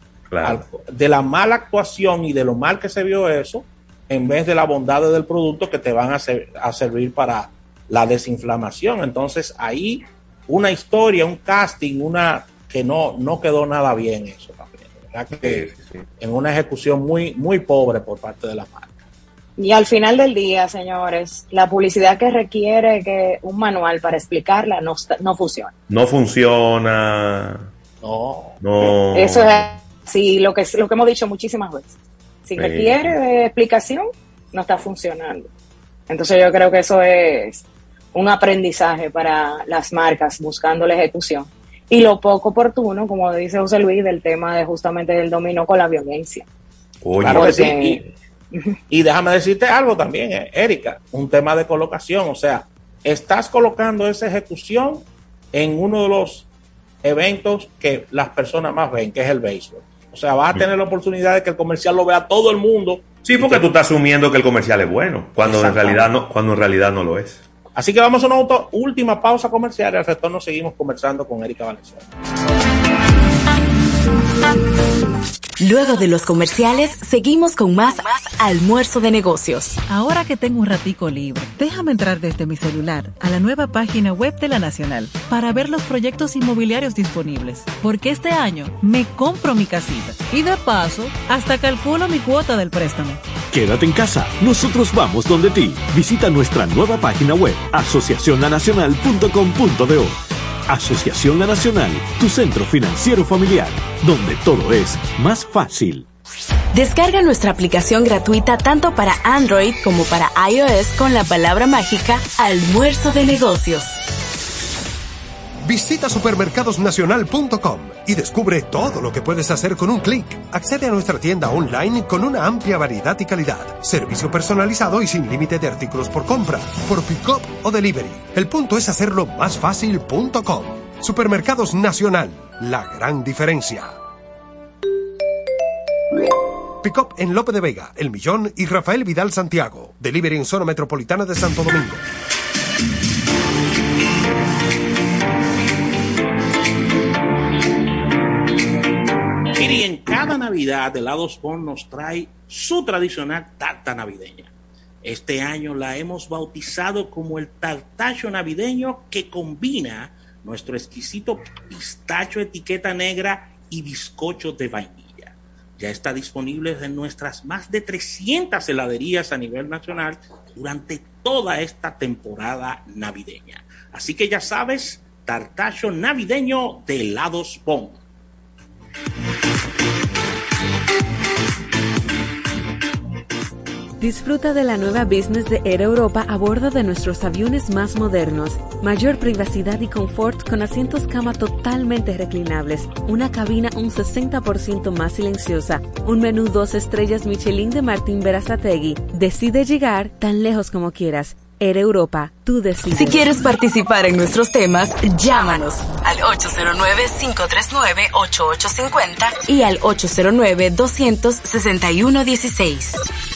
de la mala actuación y de lo mal que se vio eso, en vez de la bondad del producto que te van a, a servir para la desinflamación. Entonces ahí una historia, un casting, una que no, no quedó nada bien eso también. Que En una ejecución muy, muy pobre por parte de la marca. Y al final del día, señores, la publicidad que requiere que un manual para explicarla no, no funciona. No funciona. No. No. Eso es sí, lo que, lo que hemos dicho muchísimas veces. Si requiere de explicación, no está funcionando. Entonces yo creo que eso es un aprendizaje para las marcas buscando la ejecución. Y lo poco oportuno, como dice José Luis, del tema de justamente del dominó con la violencia. Claro que sí. Y déjame decirte algo también, eh, Erika, un tema de colocación, o sea, estás colocando esa ejecución en uno de los eventos que las personas más ven, que es el béisbol. O sea, vas a tener la oportunidad de que el comercial lo vea todo el mundo. Sí, porque tú estás asumiendo que el comercial es bueno, cuando en realidad no, cuando en realidad no lo es. Así que vamos a una última pausa comercial y al retorno seguimos conversando con Erika Valenzuela. Luego de los comerciales, seguimos con más almuerzo de negocios. Ahora que tengo un ratico libre, déjame entrar desde mi celular a la nueva página web de la Nacional para ver los proyectos inmobiliarios disponibles. Porque este año me compro mi casita y de paso hasta calculo mi cuota del préstamo. Quédate en casa, nosotros vamos donde ti. Visita nuestra nueva página web asociacionlanacional.com.do Asociación La Nacional, tu centro financiero familiar, donde todo es más fácil. Descarga nuestra aplicación gratuita tanto para Android como para iOS con la palabra mágica Almuerzo de Negocios. Visita supermercadosnacional.com y descubre todo lo que puedes hacer con un clic. Accede a nuestra tienda online con una amplia variedad y calidad, servicio personalizado y sin límite de artículos por compra, por pick-up o delivery. El punto es hacerlo más fácil.com. Supermercados Nacional, la gran diferencia. Pickup en Lope de Vega, El Millón y Rafael Vidal Santiago. Delivery en zona metropolitana de Santo Domingo. Cada Navidad Helados Bon nos trae su tradicional tarta navideña. Este año la hemos bautizado como el tartacho navideño que combina nuestro exquisito pistacho etiqueta negra y bizcocho de vainilla. Ya está disponible en nuestras más de 300 heladerías a nivel nacional durante toda esta temporada navideña. Así que ya sabes, tartacho navideño de helados Bon. Disfruta de la nueva business de Air Europa a bordo de nuestros aviones más modernos. Mayor privacidad y confort con asientos cama totalmente reclinables, una cabina un 60% más silenciosa, un menú dos estrellas Michelin de Martín Berazategui. Decide llegar tan lejos como quieras. Air Europa, tú decides. Si quieres participar en nuestros temas, llámanos al 809-539-8850 y al 809-261-16.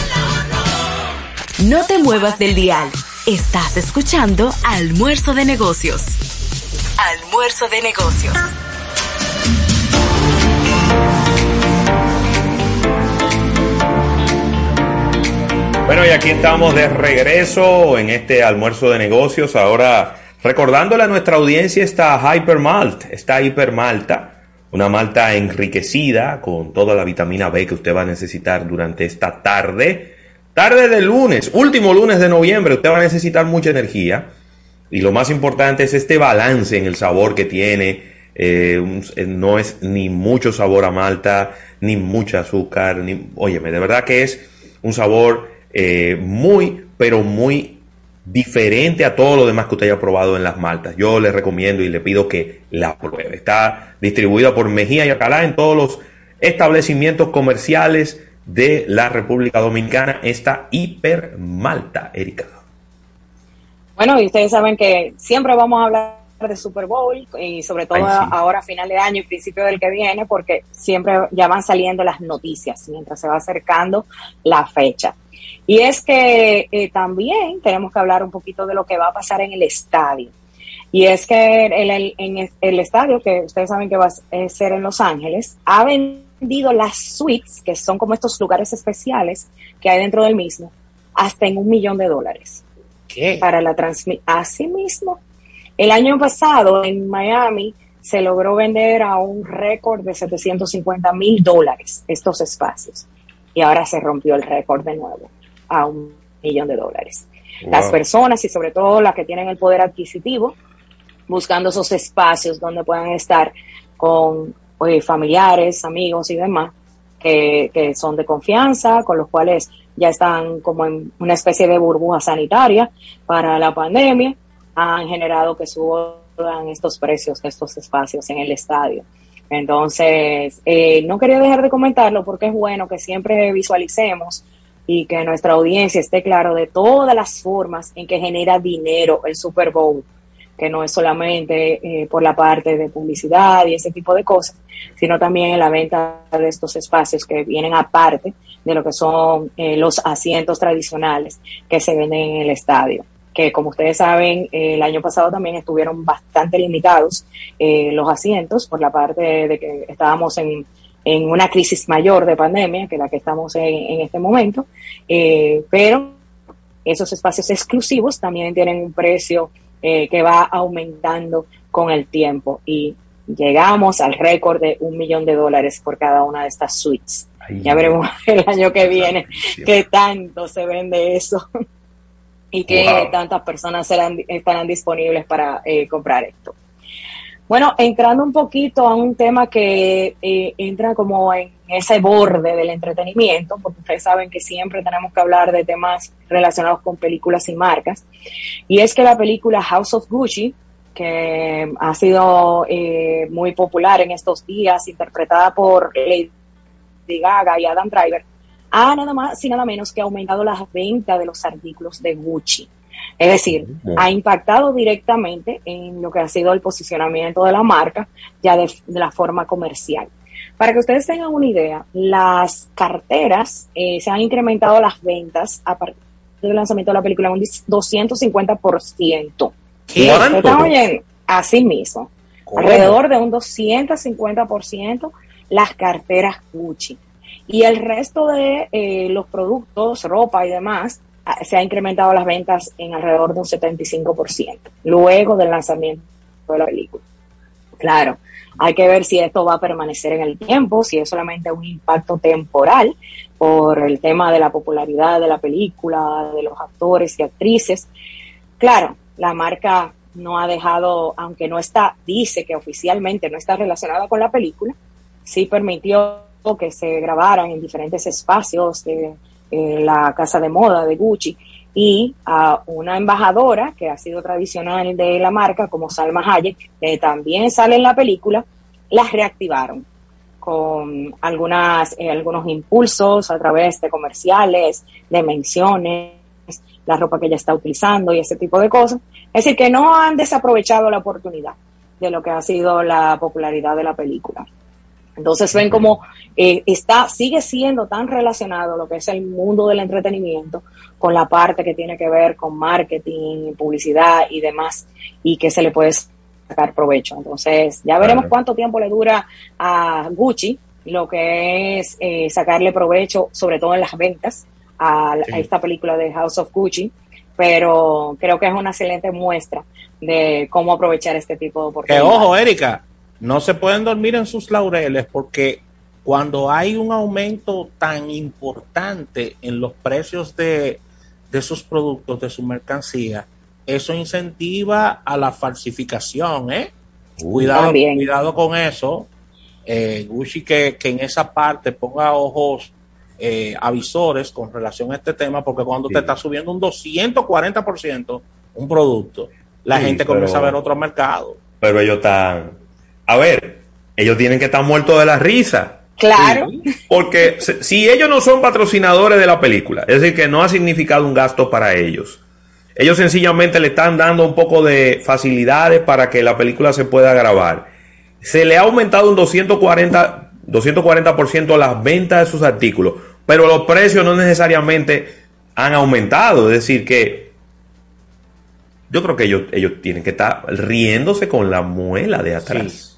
No te muevas del dial. Estás escuchando Almuerzo de Negocios. Almuerzo de Negocios. Bueno, y aquí estamos de regreso en este almuerzo de negocios. Ahora recordándole a nuestra audiencia esta Hypermalt, esta Hypermalta, una malta enriquecida con toda la vitamina B que usted va a necesitar durante esta tarde. Tarde de lunes, último lunes de noviembre, usted va a necesitar mucha energía. Y lo más importante es este balance en el sabor que tiene. Eh, no es ni mucho sabor a malta, ni mucho azúcar. Ni, óyeme, de verdad que es un sabor eh, muy, pero muy diferente a todo lo demás que usted haya probado en las maltas. Yo le recomiendo y le pido que la pruebe. Está distribuida por Mejía y Alcalá en todos los establecimientos comerciales de la República Dominicana, esta hiper malta, Erika. Bueno, y ustedes saben que siempre vamos a hablar de Super Bowl y sobre todo Ay, sí. ahora a final de año y principio del que viene, porque siempre ya van saliendo las noticias mientras se va acercando la fecha. Y es que eh, también tenemos que hablar un poquito de lo que va a pasar en el estadio. Y es que el, el- en el, estadio, que ustedes saben que va a ser en Los Ángeles, ha vendido las suites, que son como estos lugares especiales que hay dentro del mismo, hasta en un millón de dólares. ¿Qué? Para la transmisión. Así mismo. El año pasado en Miami se logró vender a un récord de 750 mil dólares estos espacios. Y ahora se rompió el récord de nuevo a un millón de dólares. Wow. Las personas y sobre todo las que tienen el poder adquisitivo buscando esos espacios donde puedan estar con eh, familiares, amigos y demás que, son de confianza, con los cuales ya están como en una especie de burbuja sanitaria para la pandemia, han generado que suban estos precios estos espacios en el estadio. Entonces, eh, no quería dejar de comentarlo porque es bueno que siempre visualicemos y que nuestra audiencia esté claro de todas las formas en que genera dinero el Super Bowl, que no es solamente eh, por la parte de publicidad y ese tipo de cosas, sino también en la venta de estos espacios que vienen aparte de lo que son eh, los asientos tradicionales que se venden en el estadio que como ustedes saben, eh, el año pasado también estuvieron bastante limitados los asientos por la parte de, que estábamos en, en una crisis mayor de pandemia que la que estamos en, en este momento, pero esos espacios exclusivos también tienen un precio eh, que va aumentando con el tiempo y llegamos al récord de un millón de dólares por cada una de estas suites. ya veremos el año que viene qué tanto se vende eso [laughs] y qué Wow. tantas personas serán, estarán disponibles para eh, comprar esto. Bueno, entrando un poquito a un tema que eh, entra como en ese borde del entretenimiento, porque ustedes saben que siempre tenemos que hablar de temas relacionados con películas y marcas, y es que la película House of Gucci, que ha sido eh, muy popular en estos días, interpretada por Lady Gaga y Adam Driver, ha nada más y nada menos que aumentado las ventas de los artículos de Gucci. Es decir, ha impactado directamente en lo que ha sido el posicionamiento de la marca ya de, la forma comercial. Para que ustedes tengan una idea, las carteras eh, se han incrementado las ventas a partir del lanzamiento de la película un 250%. ¿Cuánto? ¿Están oyendo? Así mismo. Alrededor de un 250% las carteras Gucci. Y el resto de eh, los productos, ropa y demás, se ha incrementado las ventas en alrededor de un 75%, luego del lanzamiento de la película. Claro, hay que ver si esto va a permanecer en el tiempo, si es solamente un impacto temporal por el tema de la popularidad de la película, de los actores y actrices. Claro, la marca no ha dejado, aunque no está, dice que oficialmente no está relacionada con la película, sí permitió que se grabaran en diferentes espacios de la casa de moda de Gucci y a una embajadora que ha sido tradicional de la marca como Salma Hayek, que también sale en la película, las reactivaron con algunas, eh, algunos impulsos a través de comerciales, de menciones, la ropa que ella está utilizando y ese tipo de cosas. Es decir, que no han desaprovechado la oportunidad de lo que ha sido la popularidad de la película. Entonces ven como eh, está, sigue siendo tan relacionado lo que es el mundo del entretenimiento con la parte que tiene que ver con marketing, publicidad y demás, y que se le puede sacar provecho. Entonces, ya veremos cuánto tiempo le dura a Gucci lo que es eh, sacarle provecho, sobre todo en las ventas, a, esta película de House of Gucci, pero creo que es una excelente muestra de cómo aprovechar este tipo de oportunidades. Que ojo, Erika, no se pueden dormir en sus laureles porque cuando hay un aumento tan importante en los precios de, de sus productos, de su mercancía, eso incentiva a la falsificación, ¿eh? Cuidado, cuidado con eso. Eh, Gucci que, en esa parte ponga ojos eh, avisores con relación a este tema, porque cuando te está subiendo un 240% un producto, la gente comienza a ver otro mercado. Pero ellos están a ver, ellos tienen que estar muertos de la risa. Claro. Porque si ellos no son patrocinadores de la película, es decir, que no ha significado un gasto para ellos. Ellos sencillamente le están dando un poco de facilidades para que la película se pueda grabar. Se le ha aumentado un 240, 240% las ventas de sus artículos, pero los precios no necesariamente han aumentado. Es decir, que yo creo que ellos, ellos tienen que estar riéndose con la muela de atrás.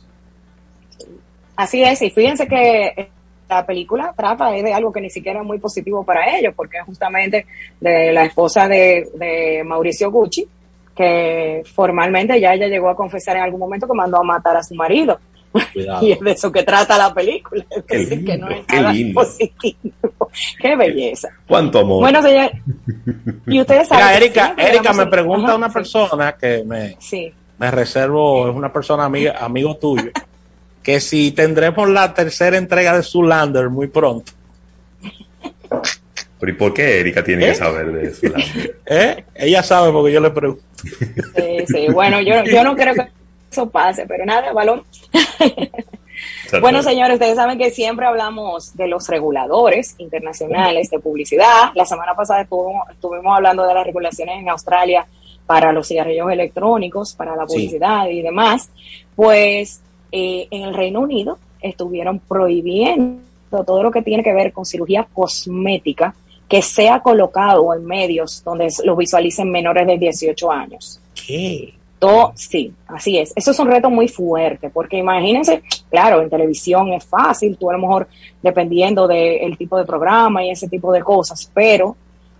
Así es, y fíjense que la película trata de algo que ni siquiera es muy positivo para ellos, porque es justamente de la esposa de, Mauricio Gucci, que formalmente ya ella llegó a confesar en algún momento que mandó a matar a su marido. [laughs] y es de eso que trata la película, es decir, que no es nada positivo. [laughs] qué belleza. Cuánto amor. Bueno, señor, y ustedes saben. Erika, Erika me pregunta una persona que me, me reservo, es una persona amiga, amigo tuyo que si tendremos la tercera entrega de Zulander muy pronto. ¿Pero y por qué Erika tiene que ¿Eh? saber de Zulander? [laughs] ¿Eh? Ella sabe porque yo le pregunto. Sí, sí. Bueno, yo, yo no creo que eso pase, pero nada, balón. bueno, señores, ustedes saben que siempre hablamos de los reguladores internacionales de publicidad. La semana pasada estuvimos, estuvimos hablando de las regulaciones en Australia para los cigarrillos electrónicos, para la publicidad y demás. Pues eh, en el Reino Unido estuvieron prohibiendo todo lo que tiene que ver con cirugía cosmética que sea colocado en medios donde lo visualicen menores de 18 años. ¿Qué? Todo, sí, así es. Eso es un reto muy fuerte, porque imagínense, claro, en televisión es fácil, tú a lo mejor dependiendo del tipo de programa y ese tipo de cosas, pero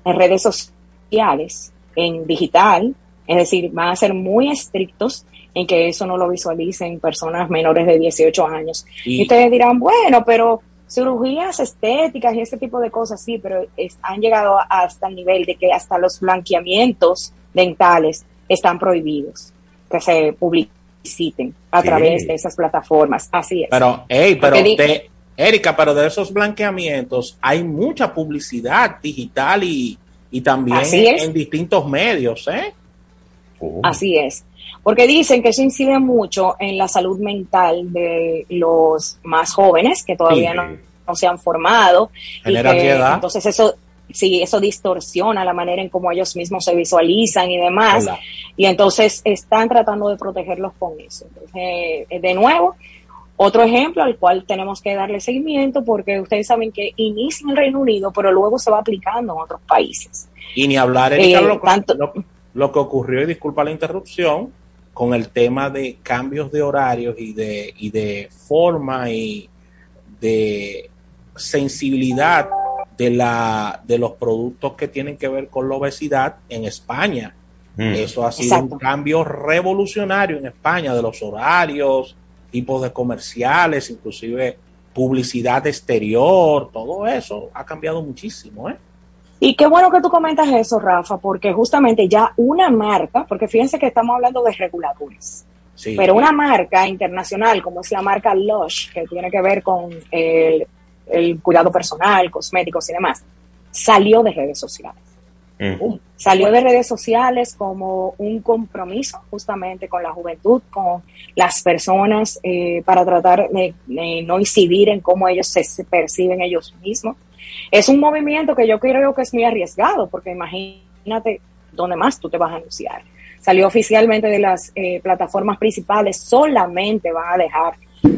en redes sociales, en digital, es decir, van a ser muy estrictos en que eso no lo visualicen personas menores de 18 años. Y, ustedes dirán, bueno, pero cirugías estéticas y ese tipo de cosas, sí, pero han llegado hasta el nivel de que hasta los blanqueamientos dentales están prohibidos que se publiciten a través de esas plataformas. Así es. Pero, hey, pero de, Erika, pero de esos blanqueamientos hay mucha publicidad digital y, y también en distintos medios, ¿eh? Así es porque dicen que eso incide mucho en la salud mental de los más jóvenes que todavía no no se han formado. Genera y que, entonces eso sí, eso distorsiona la manera en cómo ellos mismos se visualizan y demás. Hola. Y entonces están tratando de protegerlos con eso. Entonces, de nuevo, otro ejemplo al cual tenemos que darle seguimiento porque ustedes saben que inicia en el Reino Unido, pero luego se va aplicando en otros países. Y ni hablar, Erika, Eh, lo, tanto- lo- lo que ocurrió, y disculpa la interrupción, con el tema de cambios de horarios y de, y de forma y de sensibilidad de, la, de los productos que tienen que ver con la obesidad en España. Mm. Eso ha sido Exacto. un cambio revolucionario en España de los horarios, tipos de comerciales, inclusive publicidad exterior, todo eso ha cambiado muchísimo, ¿eh? Y qué bueno que tú comentas eso, Rafa, porque justamente ya una marca, porque fíjense que estamos hablando de reguladores, Sí. pero una marca internacional como es la marca Lush, que tiene que ver con el, el cuidado personal, cosméticos y demás, salió de redes sociales. Mm. Salió de redes sociales como un compromiso justamente con la juventud, con las personas, eh, para tratar de, de no incidir en cómo ellos se, se perciben ellos mismos. Es un movimiento que yo creo que es muy arriesgado, porque imagínate dónde más tú te vas a anunciar. Salió oficialmente de las eh, plataformas principales, solamente van a dejar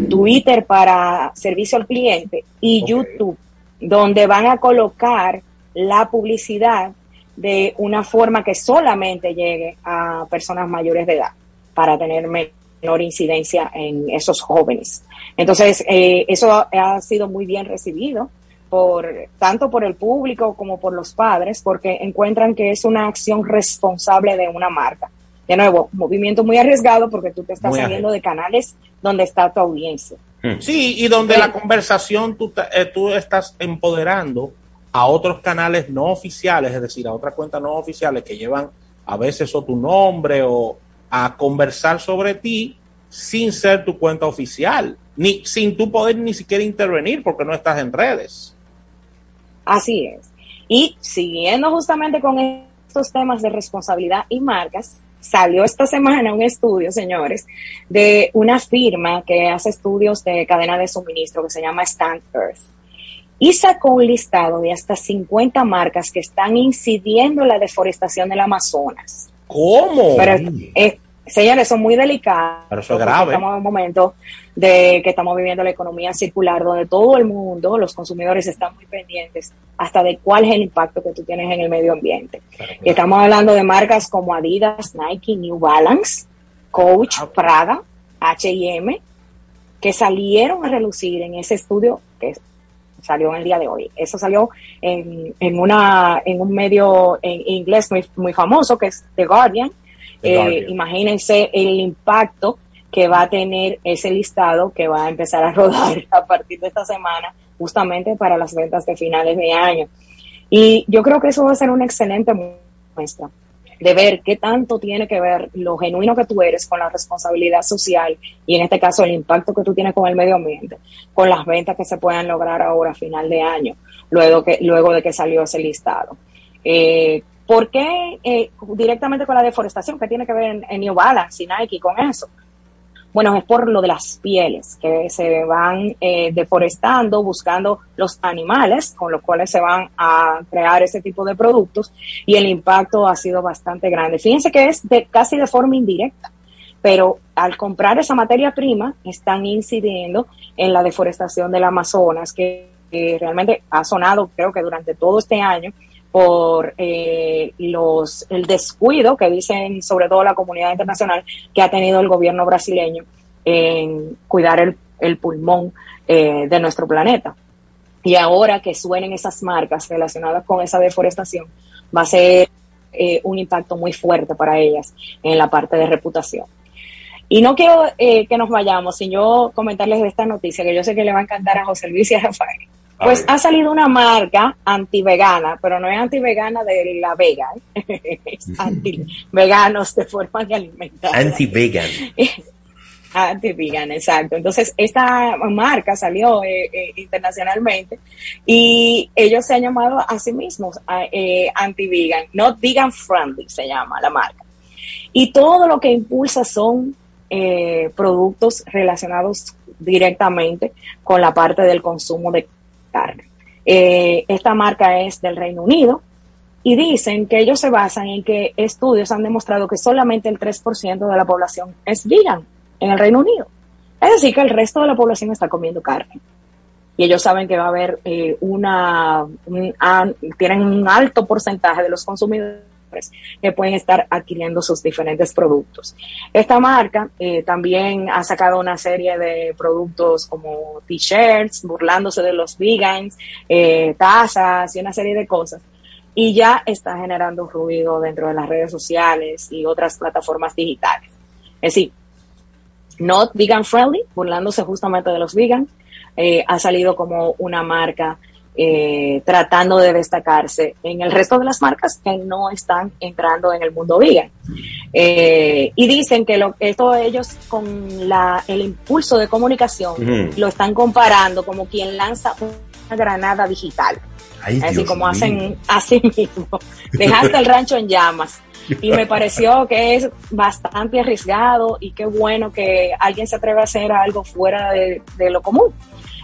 Twitter para servicio al cliente y. YouTube, donde van a colocar la publicidad de una forma que solamente llegue a personas mayores de edad para tener menor incidencia en esos jóvenes. Entonces, eh, eso ha sido muy bien recibido por tanto por el público como por los padres, porque encuentran que es una acción responsable de una marca. De nuevo, movimiento muy arriesgado porque tú te estás Muy saliendo de canales donde está tu audiencia. Sí, y donde la conversación tú, ta- eh, tú estás empoderando a otros canales no oficiales, es decir, a otras cuentas no oficiales que llevan a veces o tu nombre o a conversar sobre ti sin ser tu cuenta oficial, ni sin tú poder ni siquiera intervenir porque no estás en redes. Así es. Y siguiendo justamente con estos temas de responsabilidad y marcas, salió esta semana un estudio, señores, de una firma que hace estudios de cadena de suministro que se llama Stand Earth. Y sacó un listado de hasta 50 marcas que están incidiendo en la deforestación del Amazonas. ¿Cómo? Pero, eh, señores, son muy delicados. Pero eso es grave. Estamos en un momento de que estamos viviendo la economía circular, donde todo el mundo, los consumidores, están muy pendientes hasta de cuál es el impacto que tú tienes en el medio ambiente. Y estamos hablando de marcas como Adidas, Nike, New Balance, Coach, Prada, H&M, que salieron a relucir en ese estudio que salió en el día de hoy. Eso salió en, en, una, en un medio en inglés muy, muy famoso que es The Guardian. The Eh, Guardian. imagínense el impacto que va a tener ese listado que va a empezar a rodar [laughs] a partir de esta semana, justamente para las ventas de finales de año. Y yo creo que eso va a ser una excelente muestra de ver qué tanto tiene que ver lo genuino que tú eres con la responsabilidad social y en este caso el impacto que tú tienes con el medio ambiente, con las ventas que se puedan lograr ahora a final de año, luego, que, luego de que salió ese listado. Eh, ¿Por qué eh, directamente con la deforestación? ¿Qué tiene que ver en, en New Balance y Nike con eso? Bueno, es por lo de las pieles que se van eh, deforestando, buscando los animales con los cuales se van a crear ese tipo de productos y el impacto ha sido bastante grande. Fíjense que es de, casi de forma indirecta, pero al comprar esa materia prima están incidiendo en la deforestación del Amazonas, que, que realmente ha sonado creo que durante todo este año por eh, los el descuido que dicen sobre todo la comunidad internacional que ha tenido el gobierno brasileño en cuidar el, pulmón eh, de nuestro planeta. Y ahora que suenen esas marcas relacionadas con esa deforestación, va a ser eh, un impacto muy fuerte para ellas en la parte de reputación. Y no quiero eh, que nos vayamos sin yo comentarles esta noticia, que yo sé que le va a encantar a José Luis y a Rafael. Pues ha salido una marca anti-vegana, pero no es anti-vegana de la vega, ¿eh? [laughs] es anti-veganos de forma de alimentar. Anti-vegan. [laughs] Anti-vegan, exacto. Entonces, esta marca salió eh, eh, internacionalmente y ellos se han llamado a sí mismos anti-vegan, not vegan friendly se llama la marca. Y todo lo que impulsa son productos relacionados directamente con la parte del consumo de carne. Eh, esta marca es del Reino Unido y dicen que ellos se basan en que estudios han demostrado que solamente el 3% de la población es vegan en el Reino Unido. Es decir, que el resto de la población está comiendo carne. Y ellos saben que va a haber eh, una, tienen un alto porcentaje de los consumidores que pueden estar adquiriendo sus diferentes productos. Esta marca eh, también ha sacado una serie de productos como t-shirts, burlándose de los vegans, eh, tazas y una serie de cosas. Y ya está generando ruido dentro de las redes sociales y otras plataformas digitales. Es decir, not vegan friendly, burlándose justamente de los vegans, eh, ha salido como una marca eh, tratando de destacarse en el resto de las marcas que no están entrando en el mundo vegan. Eh, y dicen que lo, esto ellos con la, el impulso de comunicación lo están comparando como quien lanza una granada digital. así como hacen [laughs] así mismo. Dejaste el rancho en llamas. Y me pareció que es bastante arriesgado y qué bueno que alguien se atreva a hacer algo fuera de lo común.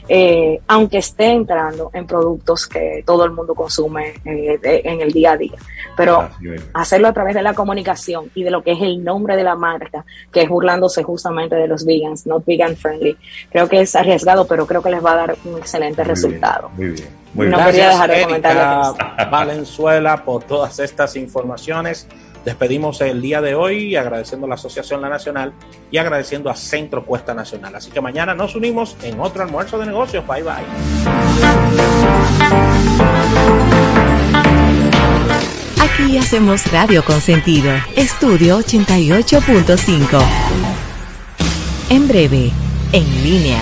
Eh, aunque esté entrando en productos que todo el mundo consume eh, en el día a día. Pero hacerlo a través de la comunicación y de lo que es el nombre de la marca, que es burlándose justamente de los vegans, not vegan friendly, creo que es arriesgado, pero creo que les va a dar un excelente resultado. muy bien. Muy no quería dejar de comentar Valenzuela por todas estas informaciones. Despedimos el día de hoy agradeciendo a la Asociación La Nacional y agradeciendo a Centro Cuesta Nacional. Así que mañana nos unimos en otro almuerzo de negocios. Bye bye. Aquí hacemos radio con sentido. Estudio 88.5. En breve, en línea.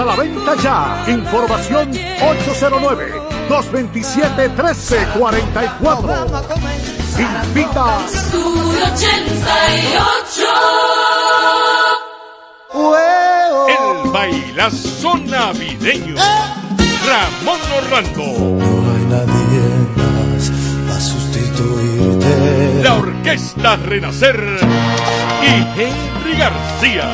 a la venta ya. Información 809 227 1344 invita. Estudio 88. El bailazo navideño. Ramón Orlando. No hay nadie más a sustituirte. La orquesta Renacer y Henry García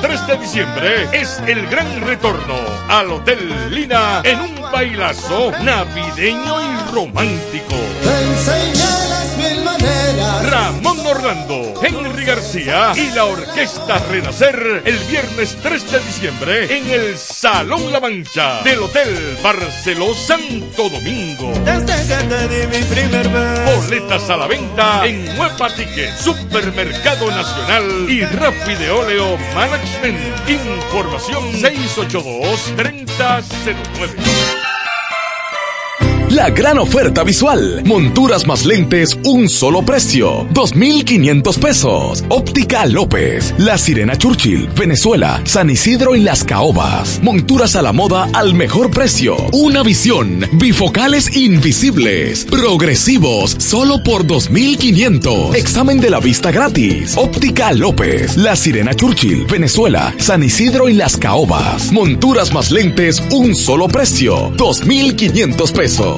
3 de diciembre es el gran retorno al Hotel Lina en un bailazo navideño y romántico. Ramón Orlando, Henry García y la Orquesta Renacer el viernes 3 de diciembre en el Salón La Mancha del Hotel Barceló Santo Domingo. Boletas a la venta en Huepa Ticket, Supermercado Nacional y Rafi de Óleo Management. Información 682 3009. La gran oferta visual. Monturas más lentes, un solo precio. 2.500 pesos. Óptica López. La Sirena Churchill, Venezuela, San Isidro y Las Caobas. Monturas a la moda al mejor precio. Una visión. Bifocales invisibles. Progresivos, solo por 2.500. Examen de la vista gratis. Óptica López. La Sirena Churchill, Venezuela, San Isidro y Las Caobas. Monturas más lentes, un solo precio. 2.500 pesos.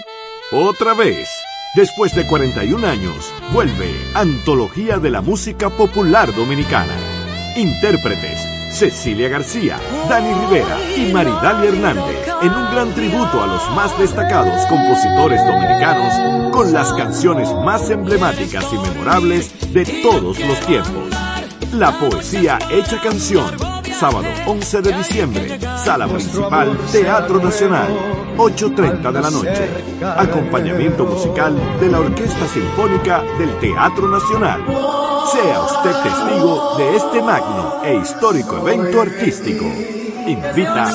Otra vez, después de 41 años, vuelve Antología de la Música Popular Dominicana. Intérpretes, Cecilia García, Dani Rivera y Maridalia Hernández, en un gran tributo a los más destacados compositores dominicanos con las canciones más emblemáticas y memorables de todos los tiempos. La poesía hecha canción sábado 11 de diciembre, sala principal, Teatro Nacional, 8.30 de la noche. Acompañamiento musical de la Orquesta Sinfónica del Teatro Nacional. Sea usted testigo de este magno e histórico evento artístico. Invita.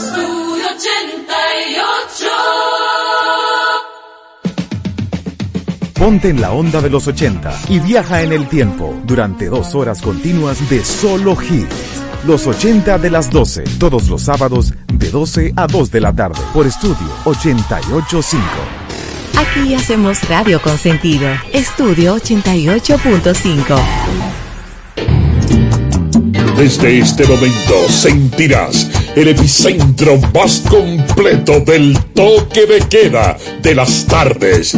Ponte en la onda de los 80 y viaja en el tiempo durante dos horas continuas de solo hits. Los 80 de las 12, todos los sábados de 12 a 2 de la tarde por Estudio 885. Aquí hacemos radio con sentido. Estudio 88.5. Desde este momento sentirás el epicentro más completo del toque de queda de las tardes.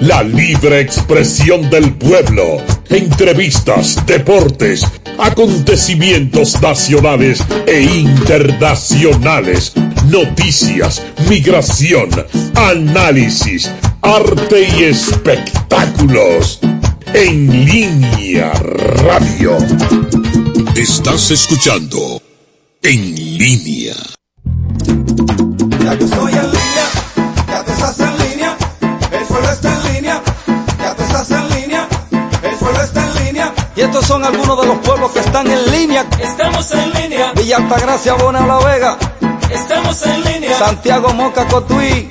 La libre expresión del pueblo. Entrevistas, deportes, acontecimientos nacionales e internacionales. Noticias, migración, análisis, arte y espectáculos. En línea radio. Estás escuchando En línea. Ya yo estoy estos son algunos de los pueblos que están en línea. Estamos en línea, Villa Altagracia, Bona La Vega, estamos en línea, Santiago Moca Cotuí,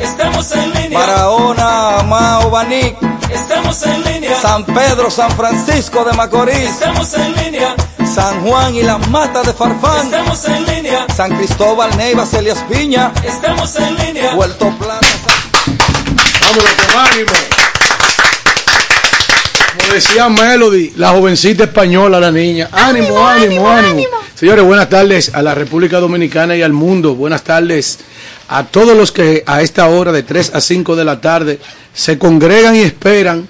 estamos en línea, Barahona, Mao, Baní, estamos en línea, San Pedro, San Francisco de Macorís, estamos en línea, San Juan y las Matas de Farfán, estamos en línea, San Cristóbal, Neiva, Celias Piña, estamos en línea, Puerto Plata. Vámonos con ánimo. Como decía Melody, la jovencita española, la niña. Ánimo, ánimo, ánimo. Señores, buenas tardes a la República Dominicana y al mundo. Buenas tardes a todos los que a esta hora de 3 a 5 de la tarde se congregan y esperan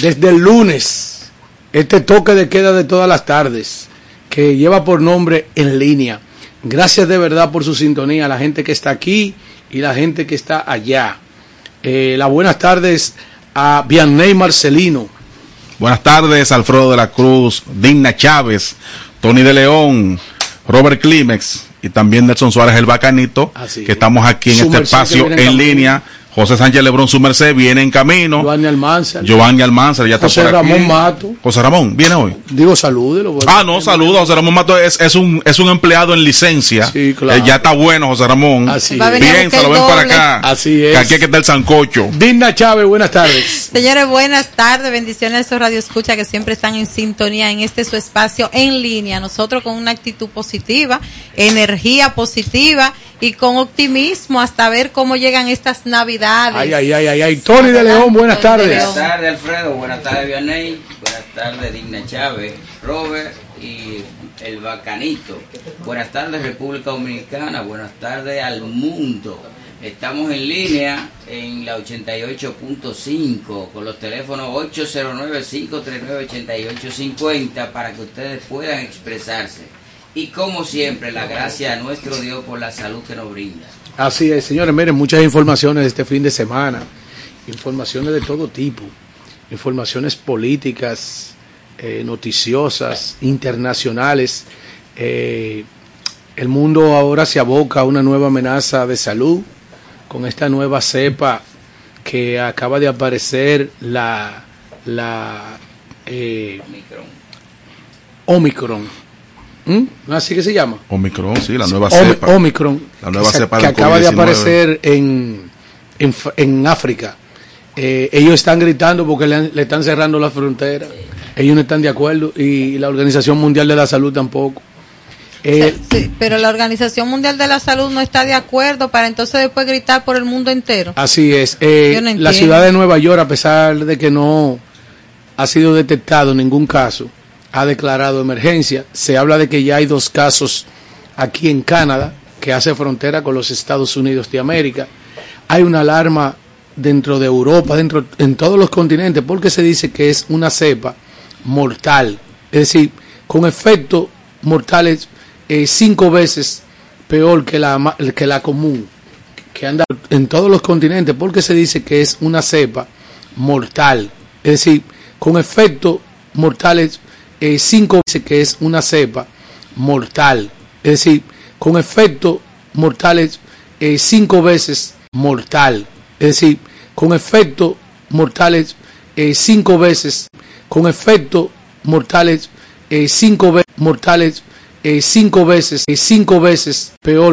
desde el lunes este toque de queda de todas las tardes que lleva por nombre en línea. Gracias de verdad por su sintonía, la gente que está aquí y la gente que está allá. Eh, las buenas tardes a Vianney Marcelino. Buenas tardes, Alfredo de la Cruz, Digna Chávez, Tony de León, Robert Climex y también Nelson Suárez el Bacanito, Así que estamos aquí en este espacio en línea. José Sánchez Lebrón, su merced, viene en camino. Giovanni Almanzar. Giovanni Almanzar ya está José por aquí. Ramón Mato. José Ramón, viene hoy. Digo, salúdelo. bueno. Ah, no, saludos. José Ramón Mato es, es, un, es un empleado en licencia. Sí, claro. Eh, ya está bueno, José Ramón. Así Va a venir a Bien, buscar se lo el ven doble. acá. Así es. Que aquí es que está el sancocho. Digna Chávez, buenas tardes. [laughs] Señores, buenas tardes, bendiciones a esos radio escucha que siempre están en sintonía en este su espacio en línea. Nosotros con una actitud positiva, energía positiva y con optimismo hasta ver cómo llegan estas navidades. Ay, ay, ay, ay, ay. Tony de León, buenas tardes. Buenas tardes, Alfredo. Buenas tardes, Vianney. Buenas tardes, Digna Chávez, Robert y el Bacanito. Buenas tardes, República Dominicana. Buenas tardes al mundo. Estamos en línea en la 88.5 con los teléfonos 809-539-8850 para que ustedes puedan expresarse. Y como siempre, la gracia a nuestro Dios por la salud que nos brinda. Así es, señores, miren, muchas informaciones de este fin de semana, informaciones de todo tipo, informaciones políticas, eh, noticiosas, internacionales. Eh, el mundo ahora se aboca a una nueva amenaza de salud con esta nueva cepa que acaba de aparecer, la, la eh, Omicron. ¿Mm? ¿Así que se llama? Omicron, sí, la nueva Omi- cepa. Omicron, La nueva que, cepa que acaba de COVID-19. aparecer en, en, en África. Eh, ellos están gritando porque le, le están cerrando la frontera. Ellos no están de acuerdo y la Organización Mundial de la Salud tampoco. Eh, Sí, pero la Organización Mundial de la Salud no está de acuerdo para entonces después gritar por el mundo entero. Así es. Eh, no la ciudad de Nueva York, a pesar de que no ha sido detectado ningún caso, ha declarado emergencia. Se habla de que ya hay dos casos aquí en Canadá, que hace frontera con los Estados Unidos de América. Hay una alarma dentro de Europa, dentro en todos los continentes, porque se dice que es una cepa mortal, es decir, con efectos mortales eh, cinco veces peor que la, que la común que anda en todos los continentes porque se dice que es una cepa mortal, es decir, con efectos mortales eh, cinco veces que es una cepa mortal, es decir, con efectos mortales eh, cinco veces mortal, es decir, con efectos mortales eh, cinco veces, con efectos mortales eh, cinco veces mortales eh, cinco veces, eh, cinco veces peor